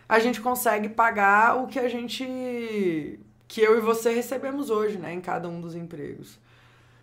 a gente consegue pagar o que a gente que eu e você recebemos hoje, né, em cada um dos empregos".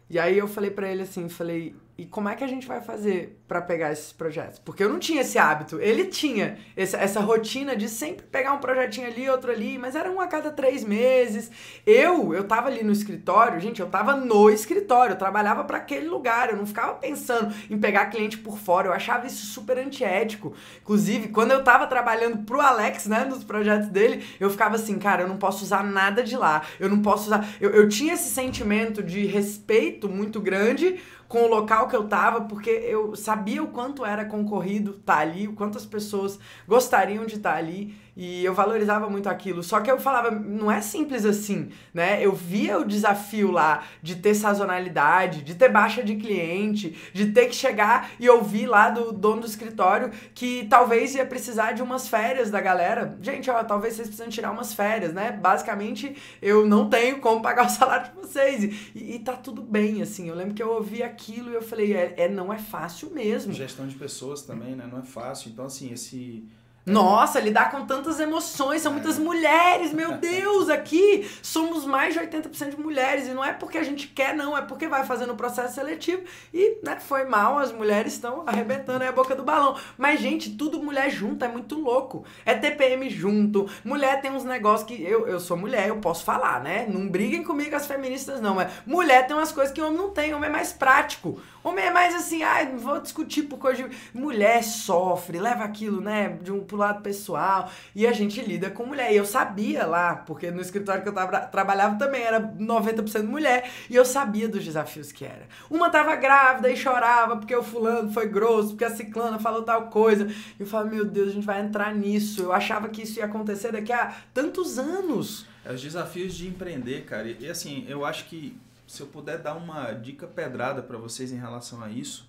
E aí eu falei para ele assim, falei: "E como é que a gente vai fazer para pegar esses projetos. Porque eu não tinha esse hábito. Ele tinha essa, essa rotina de sempre pegar um projetinho ali, outro ali, mas era um a cada três meses. Eu, eu tava ali no escritório, gente, eu tava no escritório, eu trabalhava para aquele lugar, eu não ficava pensando em pegar cliente por fora, eu achava isso super antiético. Inclusive, quando eu tava trabalhando pro Alex, né, nos projetos dele, eu ficava assim, cara, eu não posso usar nada de lá, eu não posso usar. Eu, eu tinha esse sentimento de respeito muito grande com o local que eu tava, porque eu sabia o quanto era concorrido estar tá ali, o quanto as pessoas gostariam de estar tá ali. E eu valorizava muito aquilo. Só que eu falava, não é simples assim, né? Eu via o desafio lá de ter sazonalidade, de ter baixa de cliente, de ter que chegar e ouvir lá do dono do escritório que talvez ia precisar de umas férias da galera. Gente, ó, talvez vocês precisam tirar umas férias, né? Basicamente, eu não tenho como pagar o salário de vocês. E, e tá tudo bem, assim. Eu lembro que eu ouvi aquilo e eu falei, é, é não é fácil mesmo. Gestão de pessoas também, né? Não é fácil. Então, assim, esse nossa, lidar com tantas emoções, são muitas mulheres, meu (laughs) Deus, aqui somos mais de 80% de mulheres, e não é porque a gente quer, não, é porque vai fazendo o processo seletivo e, né, foi mal, as mulheres estão arrebentando aí a boca do balão. Mas, gente, tudo mulher junto é muito louco. É TPM junto, mulher tem uns negócios que, eu, eu sou mulher, eu posso falar, né? Não briguem comigo as feministas, não, mas mulher tem umas coisas que homem não tem, homem é mais prático. Homem é mais assim, ah, não vou discutir por coisa de... Mulher sofre, leva aquilo, né, de um pro lado pessoal, e a gente lida com mulher. E eu sabia lá, porque no escritório que eu tava, trabalhava também era 90% mulher, e eu sabia dos desafios que era. Uma tava grávida e chorava porque o fulano foi grosso, porque a ciclana falou tal coisa. E eu falava, meu Deus, a gente vai entrar nisso. Eu achava que isso ia acontecer daqui a tantos anos. É os desafios de empreender, cara. E assim, eu acho que se eu puder dar uma dica pedrada para vocês em relação a isso,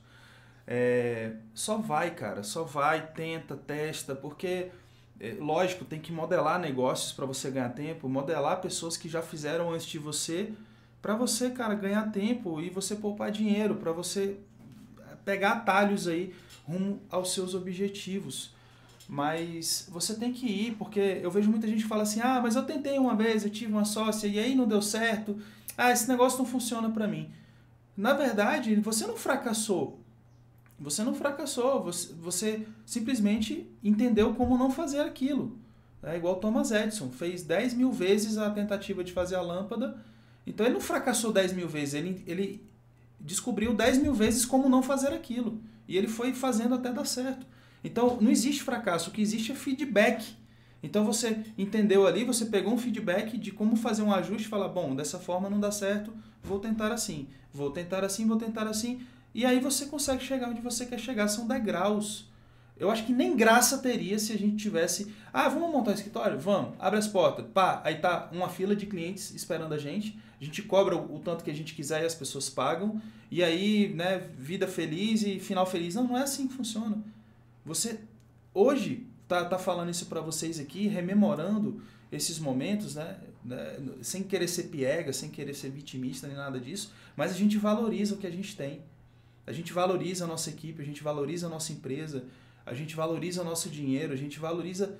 é, só vai, cara, só vai, tenta, testa, porque é, lógico, tem que modelar negócios para você ganhar tempo, modelar pessoas que já fizeram antes de você, para você, cara, ganhar tempo e você poupar dinheiro, para você pegar atalhos aí rumo aos seus objetivos. Mas você tem que ir, porque eu vejo muita gente que fala assim: ah, mas eu tentei uma vez, eu tive uma sócia e aí não deu certo ah, esse negócio não funciona para mim. Na verdade, você não fracassou. Você não fracassou, você, você simplesmente entendeu como não fazer aquilo. É igual Thomas Edison, fez 10 mil vezes a tentativa de fazer a lâmpada. Então ele não fracassou 10 mil vezes, ele, ele descobriu 10 mil vezes como não fazer aquilo. E ele foi fazendo até dar certo. Então não existe fracasso, o que existe é feedback. Então você entendeu ali, você pegou um feedback de como fazer um ajuste e falar, bom, dessa forma não dá certo, vou tentar assim, vou tentar assim, vou tentar assim, e aí você consegue chegar onde você quer chegar, são degraus. Eu acho que nem graça teria se a gente tivesse, ah, vamos montar um escritório? Vamos, abre as portas, pá, aí tá uma fila de clientes esperando a gente, a gente cobra o tanto que a gente quiser e as pessoas pagam, e aí, né, vida feliz e final feliz. Não, não é assim que funciona. Você, hoje, tá, tá falando isso para vocês aqui, rememorando esses momentos, né? né? Sem querer ser piega, sem querer ser vitimista nem nada disso, mas a gente valoriza o que a gente tem. A gente valoriza a nossa equipe, a gente valoriza a nossa empresa, a gente valoriza o nosso dinheiro, a gente valoriza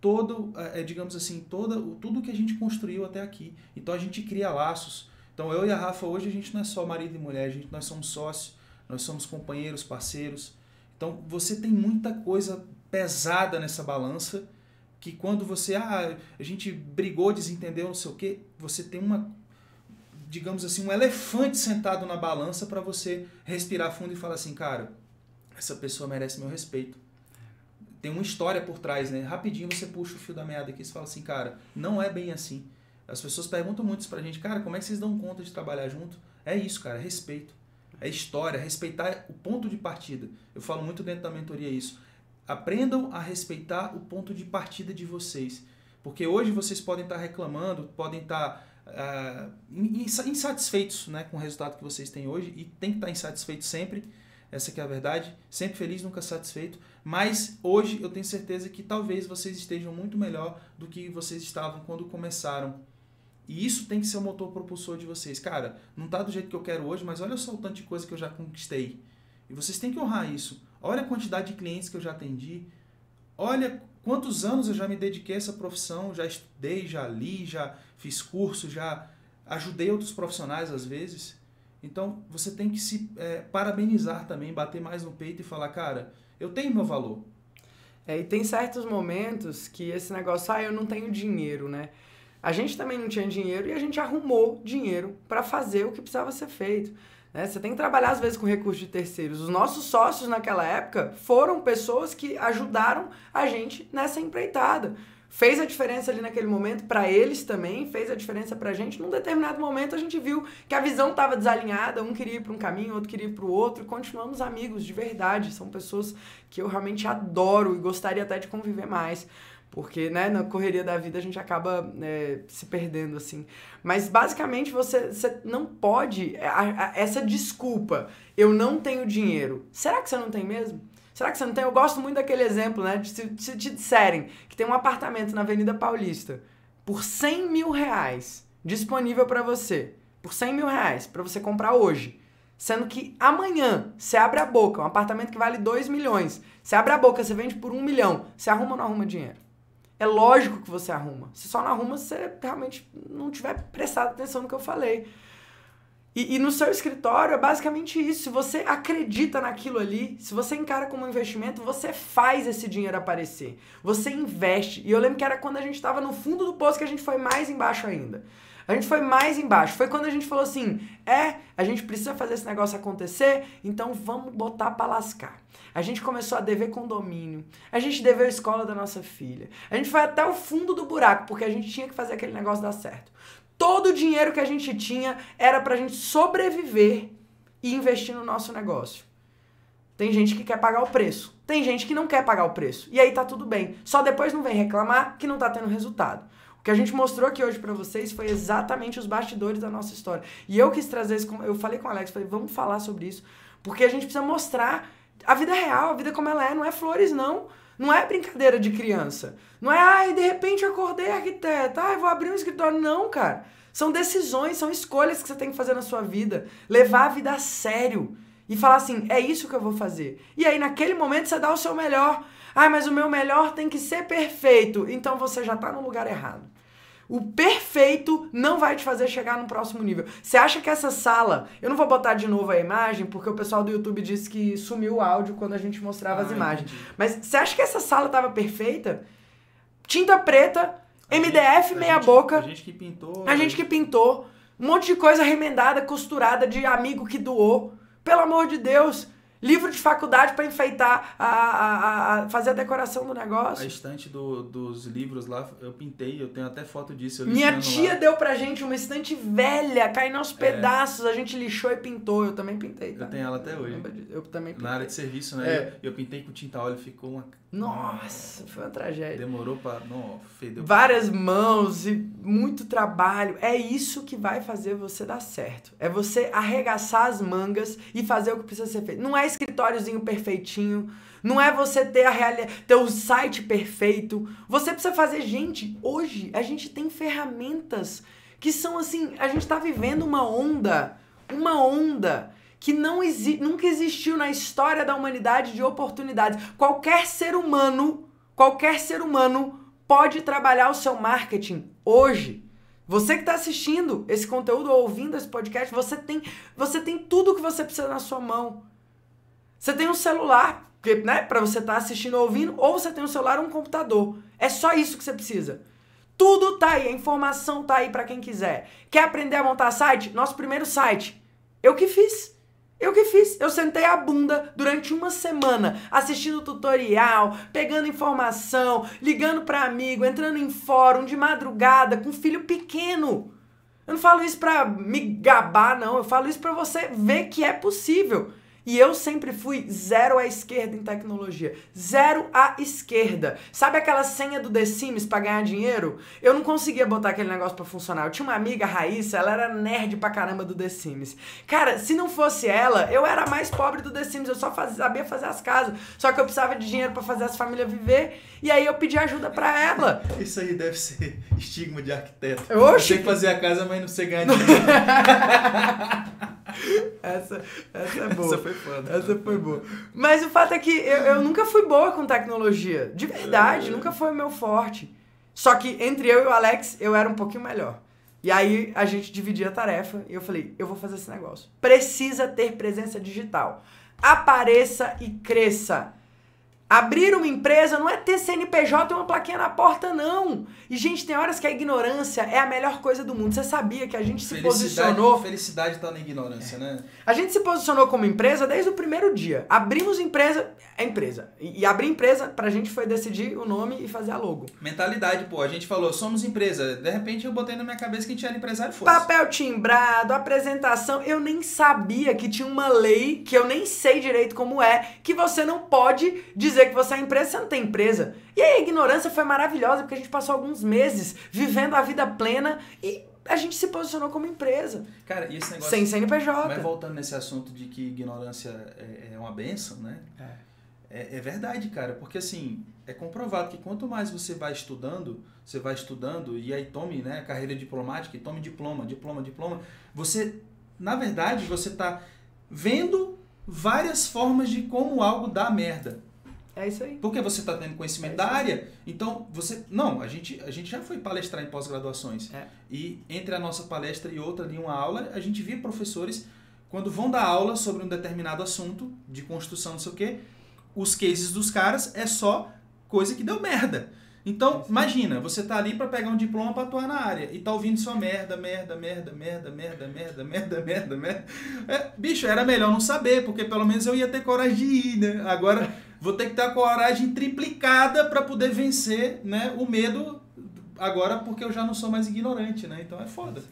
todo, é, digamos assim, toda, tudo que a gente construiu até aqui. Então a gente cria laços. Então eu e a Rafa hoje a gente não é só marido e mulher, a gente, nós somos sócios, nós somos companheiros, parceiros. Então você tem muita coisa pesada nessa balança que quando você ah, a gente brigou, desentendeu, não sei o que, você tem uma digamos assim, um elefante sentado na balança para você respirar fundo e falar assim, cara, essa pessoa merece meu respeito. Tem uma história por trás, né? Rapidinho você puxa o fio da meada aqui e fala assim, cara, não é bem assim. As pessoas perguntam muito isso pra gente, cara, como é que vocês dão conta de trabalhar junto? É isso, cara, respeito. É história, respeitar o ponto de partida. Eu falo muito dentro da mentoria isso aprendam a respeitar o ponto de partida de vocês. Porque hoje vocês podem estar reclamando, podem estar uh, insatisfeitos né, com o resultado que vocês têm hoje e tem que estar insatisfeitos sempre. Essa que é a verdade. Sempre feliz, nunca satisfeito. Mas hoje eu tenho certeza que talvez vocês estejam muito melhor do que vocês estavam quando começaram. E isso tem que ser o motor propulsor de vocês. Cara, não tá do jeito que eu quero hoje, mas olha só o tanto de coisa que eu já conquistei. E vocês têm que honrar isso. Olha a quantidade de clientes que eu já atendi. Olha quantos anos eu já me dediquei a essa profissão. Já estudei, já li, já fiz curso, já ajudei outros profissionais às vezes. Então você tem que se é, parabenizar também, bater mais no peito e falar, cara, eu tenho meu valor. É, e tem certos momentos que esse negócio, ah, eu não tenho dinheiro, né? A gente também não tinha dinheiro e a gente arrumou dinheiro para fazer o que precisava ser feito. Né? Você tem que trabalhar às vezes com recursos de terceiros. Os nossos sócios naquela época foram pessoas que ajudaram a gente nessa empreitada fez a diferença ali naquele momento para eles também, fez a diferença para a gente. Num determinado momento a gente viu que a visão estava desalinhada, um queria ir para um caminho, outro queria ir para o outro, e continuamos amigos de verdade. São pessoas que eu realmente adoro e gostaria até de conviver mais. Porque, né, na correria da vida a gente acaba é, se perdendo, assim. Mas, basicamente, você, você não pode... A, a, essa desculpa, eu não tenho dinheiro. Será que você não tem mesmo? Será que você não tem? Eu gosto muito daquele exemplo, né? De se, se te disserem que tem um apartamento na Avenida Paulista por 100 mil reais disponível para você, por 100 mil reais, para você comprar hoje. Sendo que amanhã você abre a boca, um apartamento que vale 2 milhões, você abre a boca, você vende por 1 milhão, você arruma ou não arruma dinheiro? É lógico que você arruma. Você só não arruma se você realmente não tiver prestado atenção no que eu falei. E, e, no seu escritório é basicamente isso. Se você acredita naquilo ali, se você encara como um investimento, você faz esse dinheiro aparecer. Você investe. E eu lembro que era quando a gente estava no fundo do poço que a gente foi mais embaixo ainda. A gente foi mais embaixo. Foi quando a gente falou assim: é, a gente precisa fazer esse negócio acontecer, então vamos botar para lascar. A gente começou a dever condomínio. A gente deveu a escola da nossa filha. A gente foi até o fundo do buraco, porque a gente tinha que fazer aquele negócio dar certo. Todo o dinheiro que a gente tinha era pra gente sobreviver e investir no nosso negócio. Tem gente que quer pagar o preço. Tem gente que não quer pagar o preço. E aí tá tudo bem. Só depois não vem reclamar que não tá tendo resultado. Que a gente mostrou aqui hoje para vocês foi exatamente os bastidores da nossa história. E eu quis trazer isso, eu falei com o Alex, falei, vamos falar sobre isso, porque a gente precisa mostrar a vida real, a vida como ela é, não é flores não. Não é brincadeira de criança. Não é, ai, de repente eu acordei arquiteto, ai, vou abrir um escritório. Não, cara. São decisões, são escolhas que você tem que fazer na sua vida. Levar a vida a sério. E falar assim, é isso que eu vou fazer. E aí, naquele momento, você dá o seu melhor. Ai, mas o meu melhor tem que ser perfeito. Então você já está no lugar errado. O perfeito não vai te fazer chegar no próximo nível. Você acha que essa sala. Eu não vou botar de novo a imagem, porque o pessoal do YouTube disse que sumiu o áudio quando a gente mostrava ah, as imagens. Entendi. Mas você acha que essa sala estava perfeita? Tinta preta, a MDF gente, meia-boca. A gente que pintou. A gente que pintou. Um monte de coisa remendada, costurada, de amigo que doou. Pelo amor de Deus. Livro de faculdade para enfeitar, a, a, a, fazer a decoração do negócio. A estante do, dos livros lá, eu pintei, eu tenho até foto disso. Minha tia lá. deu pra gente uma estante velha, caindo aos é. pedaços, a gente lixou e pintou. Eu também pintei. Tá? Eu tenho ela até hoje. Eu também pintei. Na área de serviço, né? É. Eu, eu, pintei com tinta óleo, ficou uma. Nossa, foi uma tragédia. Demorou pra. Não, fedeu. Várias mãos e muito trabalho. É isso que vai fazer você dar certo. É você arregaçar as mangas e fazer o que precisa ser feito. Não é escritóriozinho perfeitinho. Não é você ter a realidade, ter o site perfeito. Você precisa fazer, gente, hoje a gente tem ferramentas que são assim, a gente está vivendo uma onda, uma onda que não exi nunca existiu na história da humanidade de oportunidades. Qualquer ser humano, qualquer ser humano pode trabalhar o seu marketing hoje. Você que está assistindo esse conteúdo ou ouvindo esse podcast, você tem, você tem tudo que você precisa na sua mão. Você tem um celular, né, para você estar tá assistindo ou ouvindo, ou você tem um celular ou um computador. É só isso que você precisa. Tudo tá aí, a informação tá aí para quem quiser. Quer aprender a montar site? Nosso primeiro site. Eu que fiz. Eu que fiz. Eu sentei a bunda durante uma semana assistindo tutorial, pegando informação, ligando para amigo, entrando em fórum de madrugada com filho pequeno. Eu não falo isso pra me gabar, não. Eu falo isso pra você ver que é possível. E eu sempre fui zero à esquerda em tecnologia. Zero à esquerda. Sabe aquela senha do The Sims pra ganhar dinheiro? Eu não conseguia botar aquele negócio pra funcionar. Eu tinha uma amiga, Raíssa, ela era nerd pra caramba do The Sims. Cara, se não fosse ela, eu era mais pobre do The Sims. Eu só fazia, sabia fazer as casas. Só que eu precisava de dinheiro para fazer as famílias viver. E aí eu pedi ajuda pra ela. Isso aí deve ser estigma de arquiteto. Oxi. Você tem que fazer a casa, mas não sei ganhar (laughs) dinheiro. Essa, essa é boa. Essa foi foda. Essa foi boa. Mas o fato é que eu, eu nunca fui boa com tecnologia. De verdade, É. nunca foi o meu forte. Só que entre eu e o Alex, eu era um pouquinho melhor. E aí a gente dividia a tarefa e eu falei, eu vou fazer esse negócio. Precisa ter presença digital. Apareça e cresça. Abrir uma empresa não é ter CNPJ e uma plaquinha na porta, não. E, gente, tem horas que a ignorância é a melhor coisa do mundo. Você sabia que a gente se Felicidade, posicionou felicidade tá na ignorância, né? a gente se posicionou como empresa desde o primeiro dia. Abrimos empresa, é empresa. E, e abrir empresa, pra gente foi decidir o nome e fazer a logo. Mentalidade, pô. A gente falou, somos empresa. De repente eu botei na minha cabeça que a gente era empresário fosse. Papel timbrado, apresentação. Eu nem sabia que tinha uma lei, que eu nem sei direito como é, que você não pode dizer que você é empresa, você não tem empresa. E aí a ignorância foi maravilhosa, porque a gente passou alguns meses vivendo a vida plena e a gente se posicionou como empresa. Cara, e esse negócio... Sem CNPJ. Mas voltando nesse assunto de que ignorância é, é uma benção, né? É. é. verdade, cara, porque assim, é comprovado que quanto mais você vai estudando, você vai estudando, e aí tome né, carreira diplomática, e tome diploma, diploma, diploma, você, na verdade, você tá vendo várias formas de como algo dá merda. É isso aí. Porque você está tendo conhecimento É da área, então você. Não, a gente, a gente já foi palestrar em pós-graduações. É. E entre a nossa palestra e outra ali, uma aula, a gente via professores, quando vão dar aula sobre um determinado assunto, de construção, não sei o quê, os cases dos caras é só coisa que deu merda. Então, imagina, você tá ali para pegar um diploma para atuar na área e tá ouvindo só merda, merda, merda, merda, merda, merda, merda, merda, merda. É, bicho, era melhor não saber, porque pelo menos eu ia ter coragem de ir, né? Agora vou ter que ter a coragem triplicada para poder vencer, né, o medo agora porque eu já não sou mais ignorante, né? Então é foda.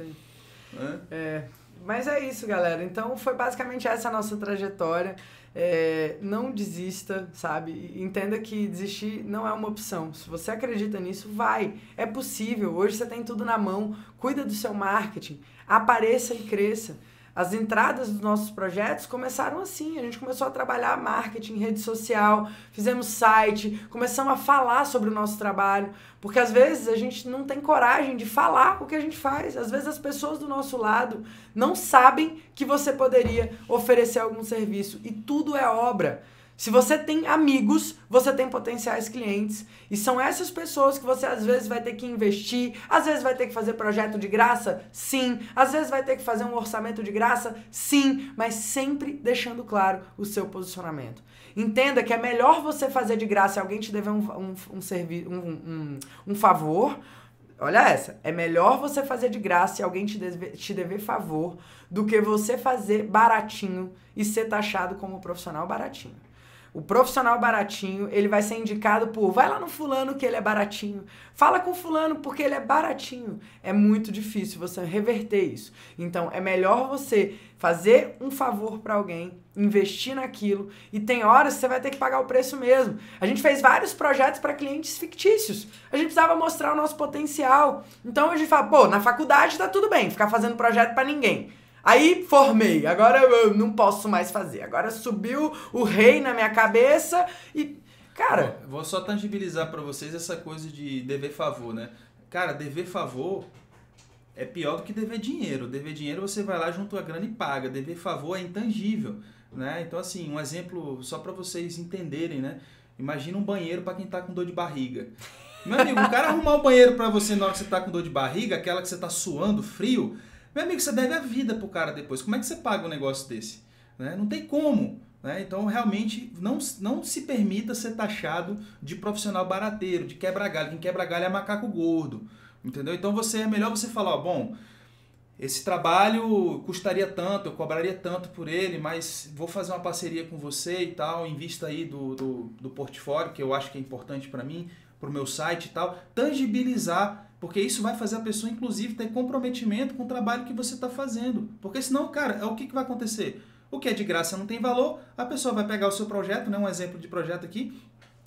Né? É, mas é isso, galera. Então foi basicamente essa a nossa trajetória. É, não desista, sabe? Entenda que desistir não é uma opção. Se você acredita nisso, vai. É possível. Hoje você tem tudo na mão. Cuida do seu marketing. Apareça e cresça. As entradas dos nossos projetos começaram assim. A gente começou a trabalhar marketing, rede social, fizemos site, começamos a falar sobre o nosso trabalho. Porque às vezes a gente não tem coragem de falar o que a gente faz. Às vezes as pessoas do nosso lado não sabem que você poderia oferecer algum serviço. E tudo é obra. Se você tem amigos, você tem potenciais clientes. E são essas pessoas que você às vezes vai ter que investir, às vezes vai ter que fazer projeto de graça? Sim. Às vezes vai ter que fazer um orçamento de graça? Sim. Mas sempre deixando claro o seu posicionamento. Entenda que é melhor você fazer de graça e alguém te dever um, um, um, servi um, um, um favor. Olha essa. É melhor você fazer de graça e alguém te, deve, te dever favor do que você fazer baratinho e ser taxado como profissional baratinho. O profissional baratinho, ele vai ser indicado por vai lá no fulano que ele é baratinho. Fala com fulano porque ele é baratinho. É muito difícil você reverter isso. Então, é melhor você fazer um favor para alguém, investir naquilo e tem horas que você vai ter que pagar o preço mesmo. A gente fez vários projetos para clientes fictícios. A gente precisava mostrar o nosso potencial. Então, a gente fala, pô, na faculdade tá tudo bem, ficar fazendo projeto para ninguém. Aí formei, agora eu não posso mais fazer. Agora subiu o rei na minha cabeça e. Cara. Ó, Vou só tangibilizar para vocês essa coisa de dever favor, né? Cara, dever favor é pior do que dever dinheiro. Dever dinheiro você vai lá junto a grana e paga. Dever favor é intangível, né? Então assim, um exemplo só para vocês entenderem, né? Imagina um banheiro para quem tá com dor de barriga. Meu amigo, o cara arrumar um banheiro para você na hora que você tá com dor de barriga, aquela que você tá suando, frio, meu amigo, você deve a vida pro cara depois. Como é que você paga um negócio desse? Né? Não tem como. Né? Então, realmente, não, não se permita ser taxado de profissional barateiro, de quebra-galho. Quem quebra-galho é macaco gordo. Entendeu? Então, você é melhor você falar, ó, bom, esse trabalho custaria tanto, eu cobraria tanto por ele, mas vou fazer uma parceria com você e tal, em vista aí do, do, do portfólio, que eu acho que é importante para mim, para o meu site e tal, tangibilizar, porque isso vai fazer a pessoa, inclusive, ter comprometimento com o trabalho que você está fazendo. Porque senão, cara, é o que, que vai acontecer? O que é de graça não tem valor, a pessoa vai pegar o seu projeto, né, um exemplo de projeto aqui,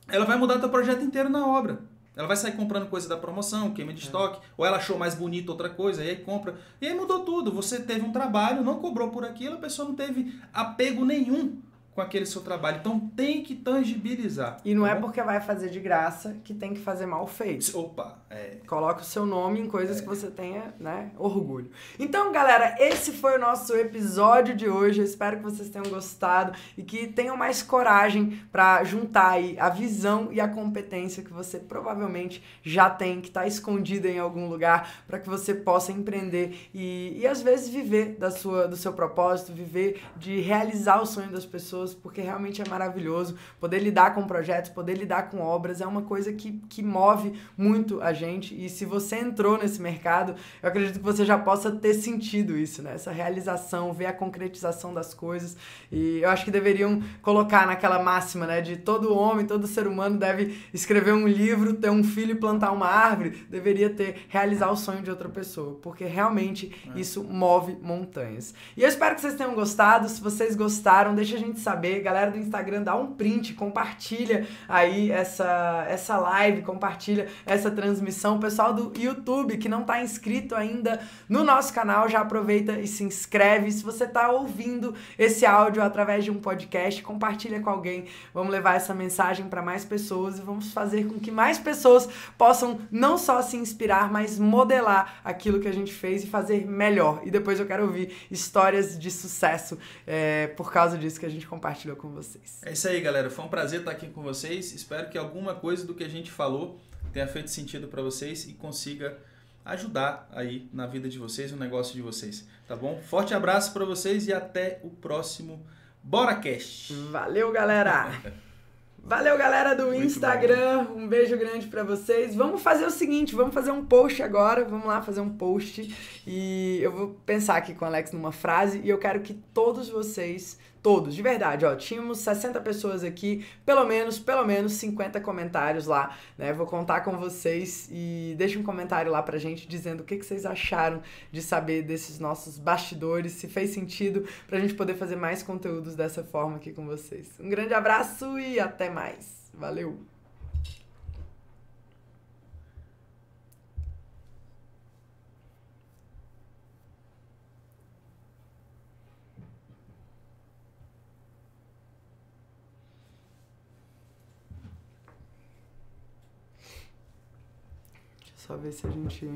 ela vai mudar o projeto inteiro na obra. Ela vai sair comprando coisa da promoção, queima de é. estoque, ou ela achou mais bonito outra coisa, e aí compra. E aí mudou tudo. Você teve um trabalho, não cobrou por aquilo, a pessoa não teve apego nenhum com aquele seu trabalho. Então tem que tangibilizar. E não tá é porque vai fazer de graça que tem que fazer mal feito. Opa, é. Coloca o seu nome em coisas é. que você tenha, né, orgulho. Então, galera, esse foi o nosso episódio de hoje. Eu espero que vocês tenham gostado e que tenham mais coragem para juntar aí a visão e a competência que você provavelmente já tem, que está escondida em algum lugar, para que você possa empreender e, e às vezes viver da sua, do seu propósito, viver de realizar o sonho das pessoas pessoas, porque realmente é maravilhoso. Poder lidar com projetos, poder lidar com obras é uma coisa que, que move muito a gente. E se você entrou nesse mercado, eu acredito que você já possa ter sentido isso, né? Essa realização, ver a concretização das coisas. E eu acho que deveriam colocar naquela máxima, né? De todo homem, todo ser humano deve escrever um livro, ter um filho e plantar uma árvore. Deveria ter, realizar o sonho de outra pessoa. Porque realmente é. isso move montanhas. E eu espero que vocês tenham gostado. Se vocês gostaram, deixa a gente saber saber. Galera do Instagram, dá um print, compartilha aí essa, essa live, compartilha essa transmissão. O pessoal do YouTube que não está inscrito ainda no nosso canal, já aproveita e se inscreve. Se você está ouvindo esse áudio através de um podcast, compartilha com alguém. Vamos levar essa mensagem para mais pessoas e vamos fazer com que mais pessoas possam não só se inspirar, mas modelar aquilo que a gente fez e fazer melhor. E depois eu quero ouvir histórias de sucesso é, por causa disso que a gente compartilha compartilhou com vocês. É isso aí, galera. Foi um prazer estar aqui com vocês. Espero que alguma coisa do que a gente falou tenha feito sentido para vocês e consiga ajudar aí na vida de vocês, no negócio de vocês, tá bom? Forte abraço para vocês e até o próximo BoraCast. Valeu, galera. (laughs) Valeu, galera do Muito Instagram. Bom. Um beijo grande para vocês. Vamos fazer o seguinte, vamos fazer um post agora. Vamos lá fazer um post e eu vou pensar aqui com o Alex numa frase e eu quero que todos vocês Todos, de verdade, ó. Tínhamos 60 pessoas aqui, pelo menos, pelo menos 50 comentários lá, né? Vou contar com vocês e deixa um comentário lá pra gente dizendo o que, que vocês acharam de saber desses nossos bastidores, se fez sentido pra gente poder fazer mais conteúdos dessa forma aqui com vocês. Um grande abraço e até mais. Valeu! Só ver se a gente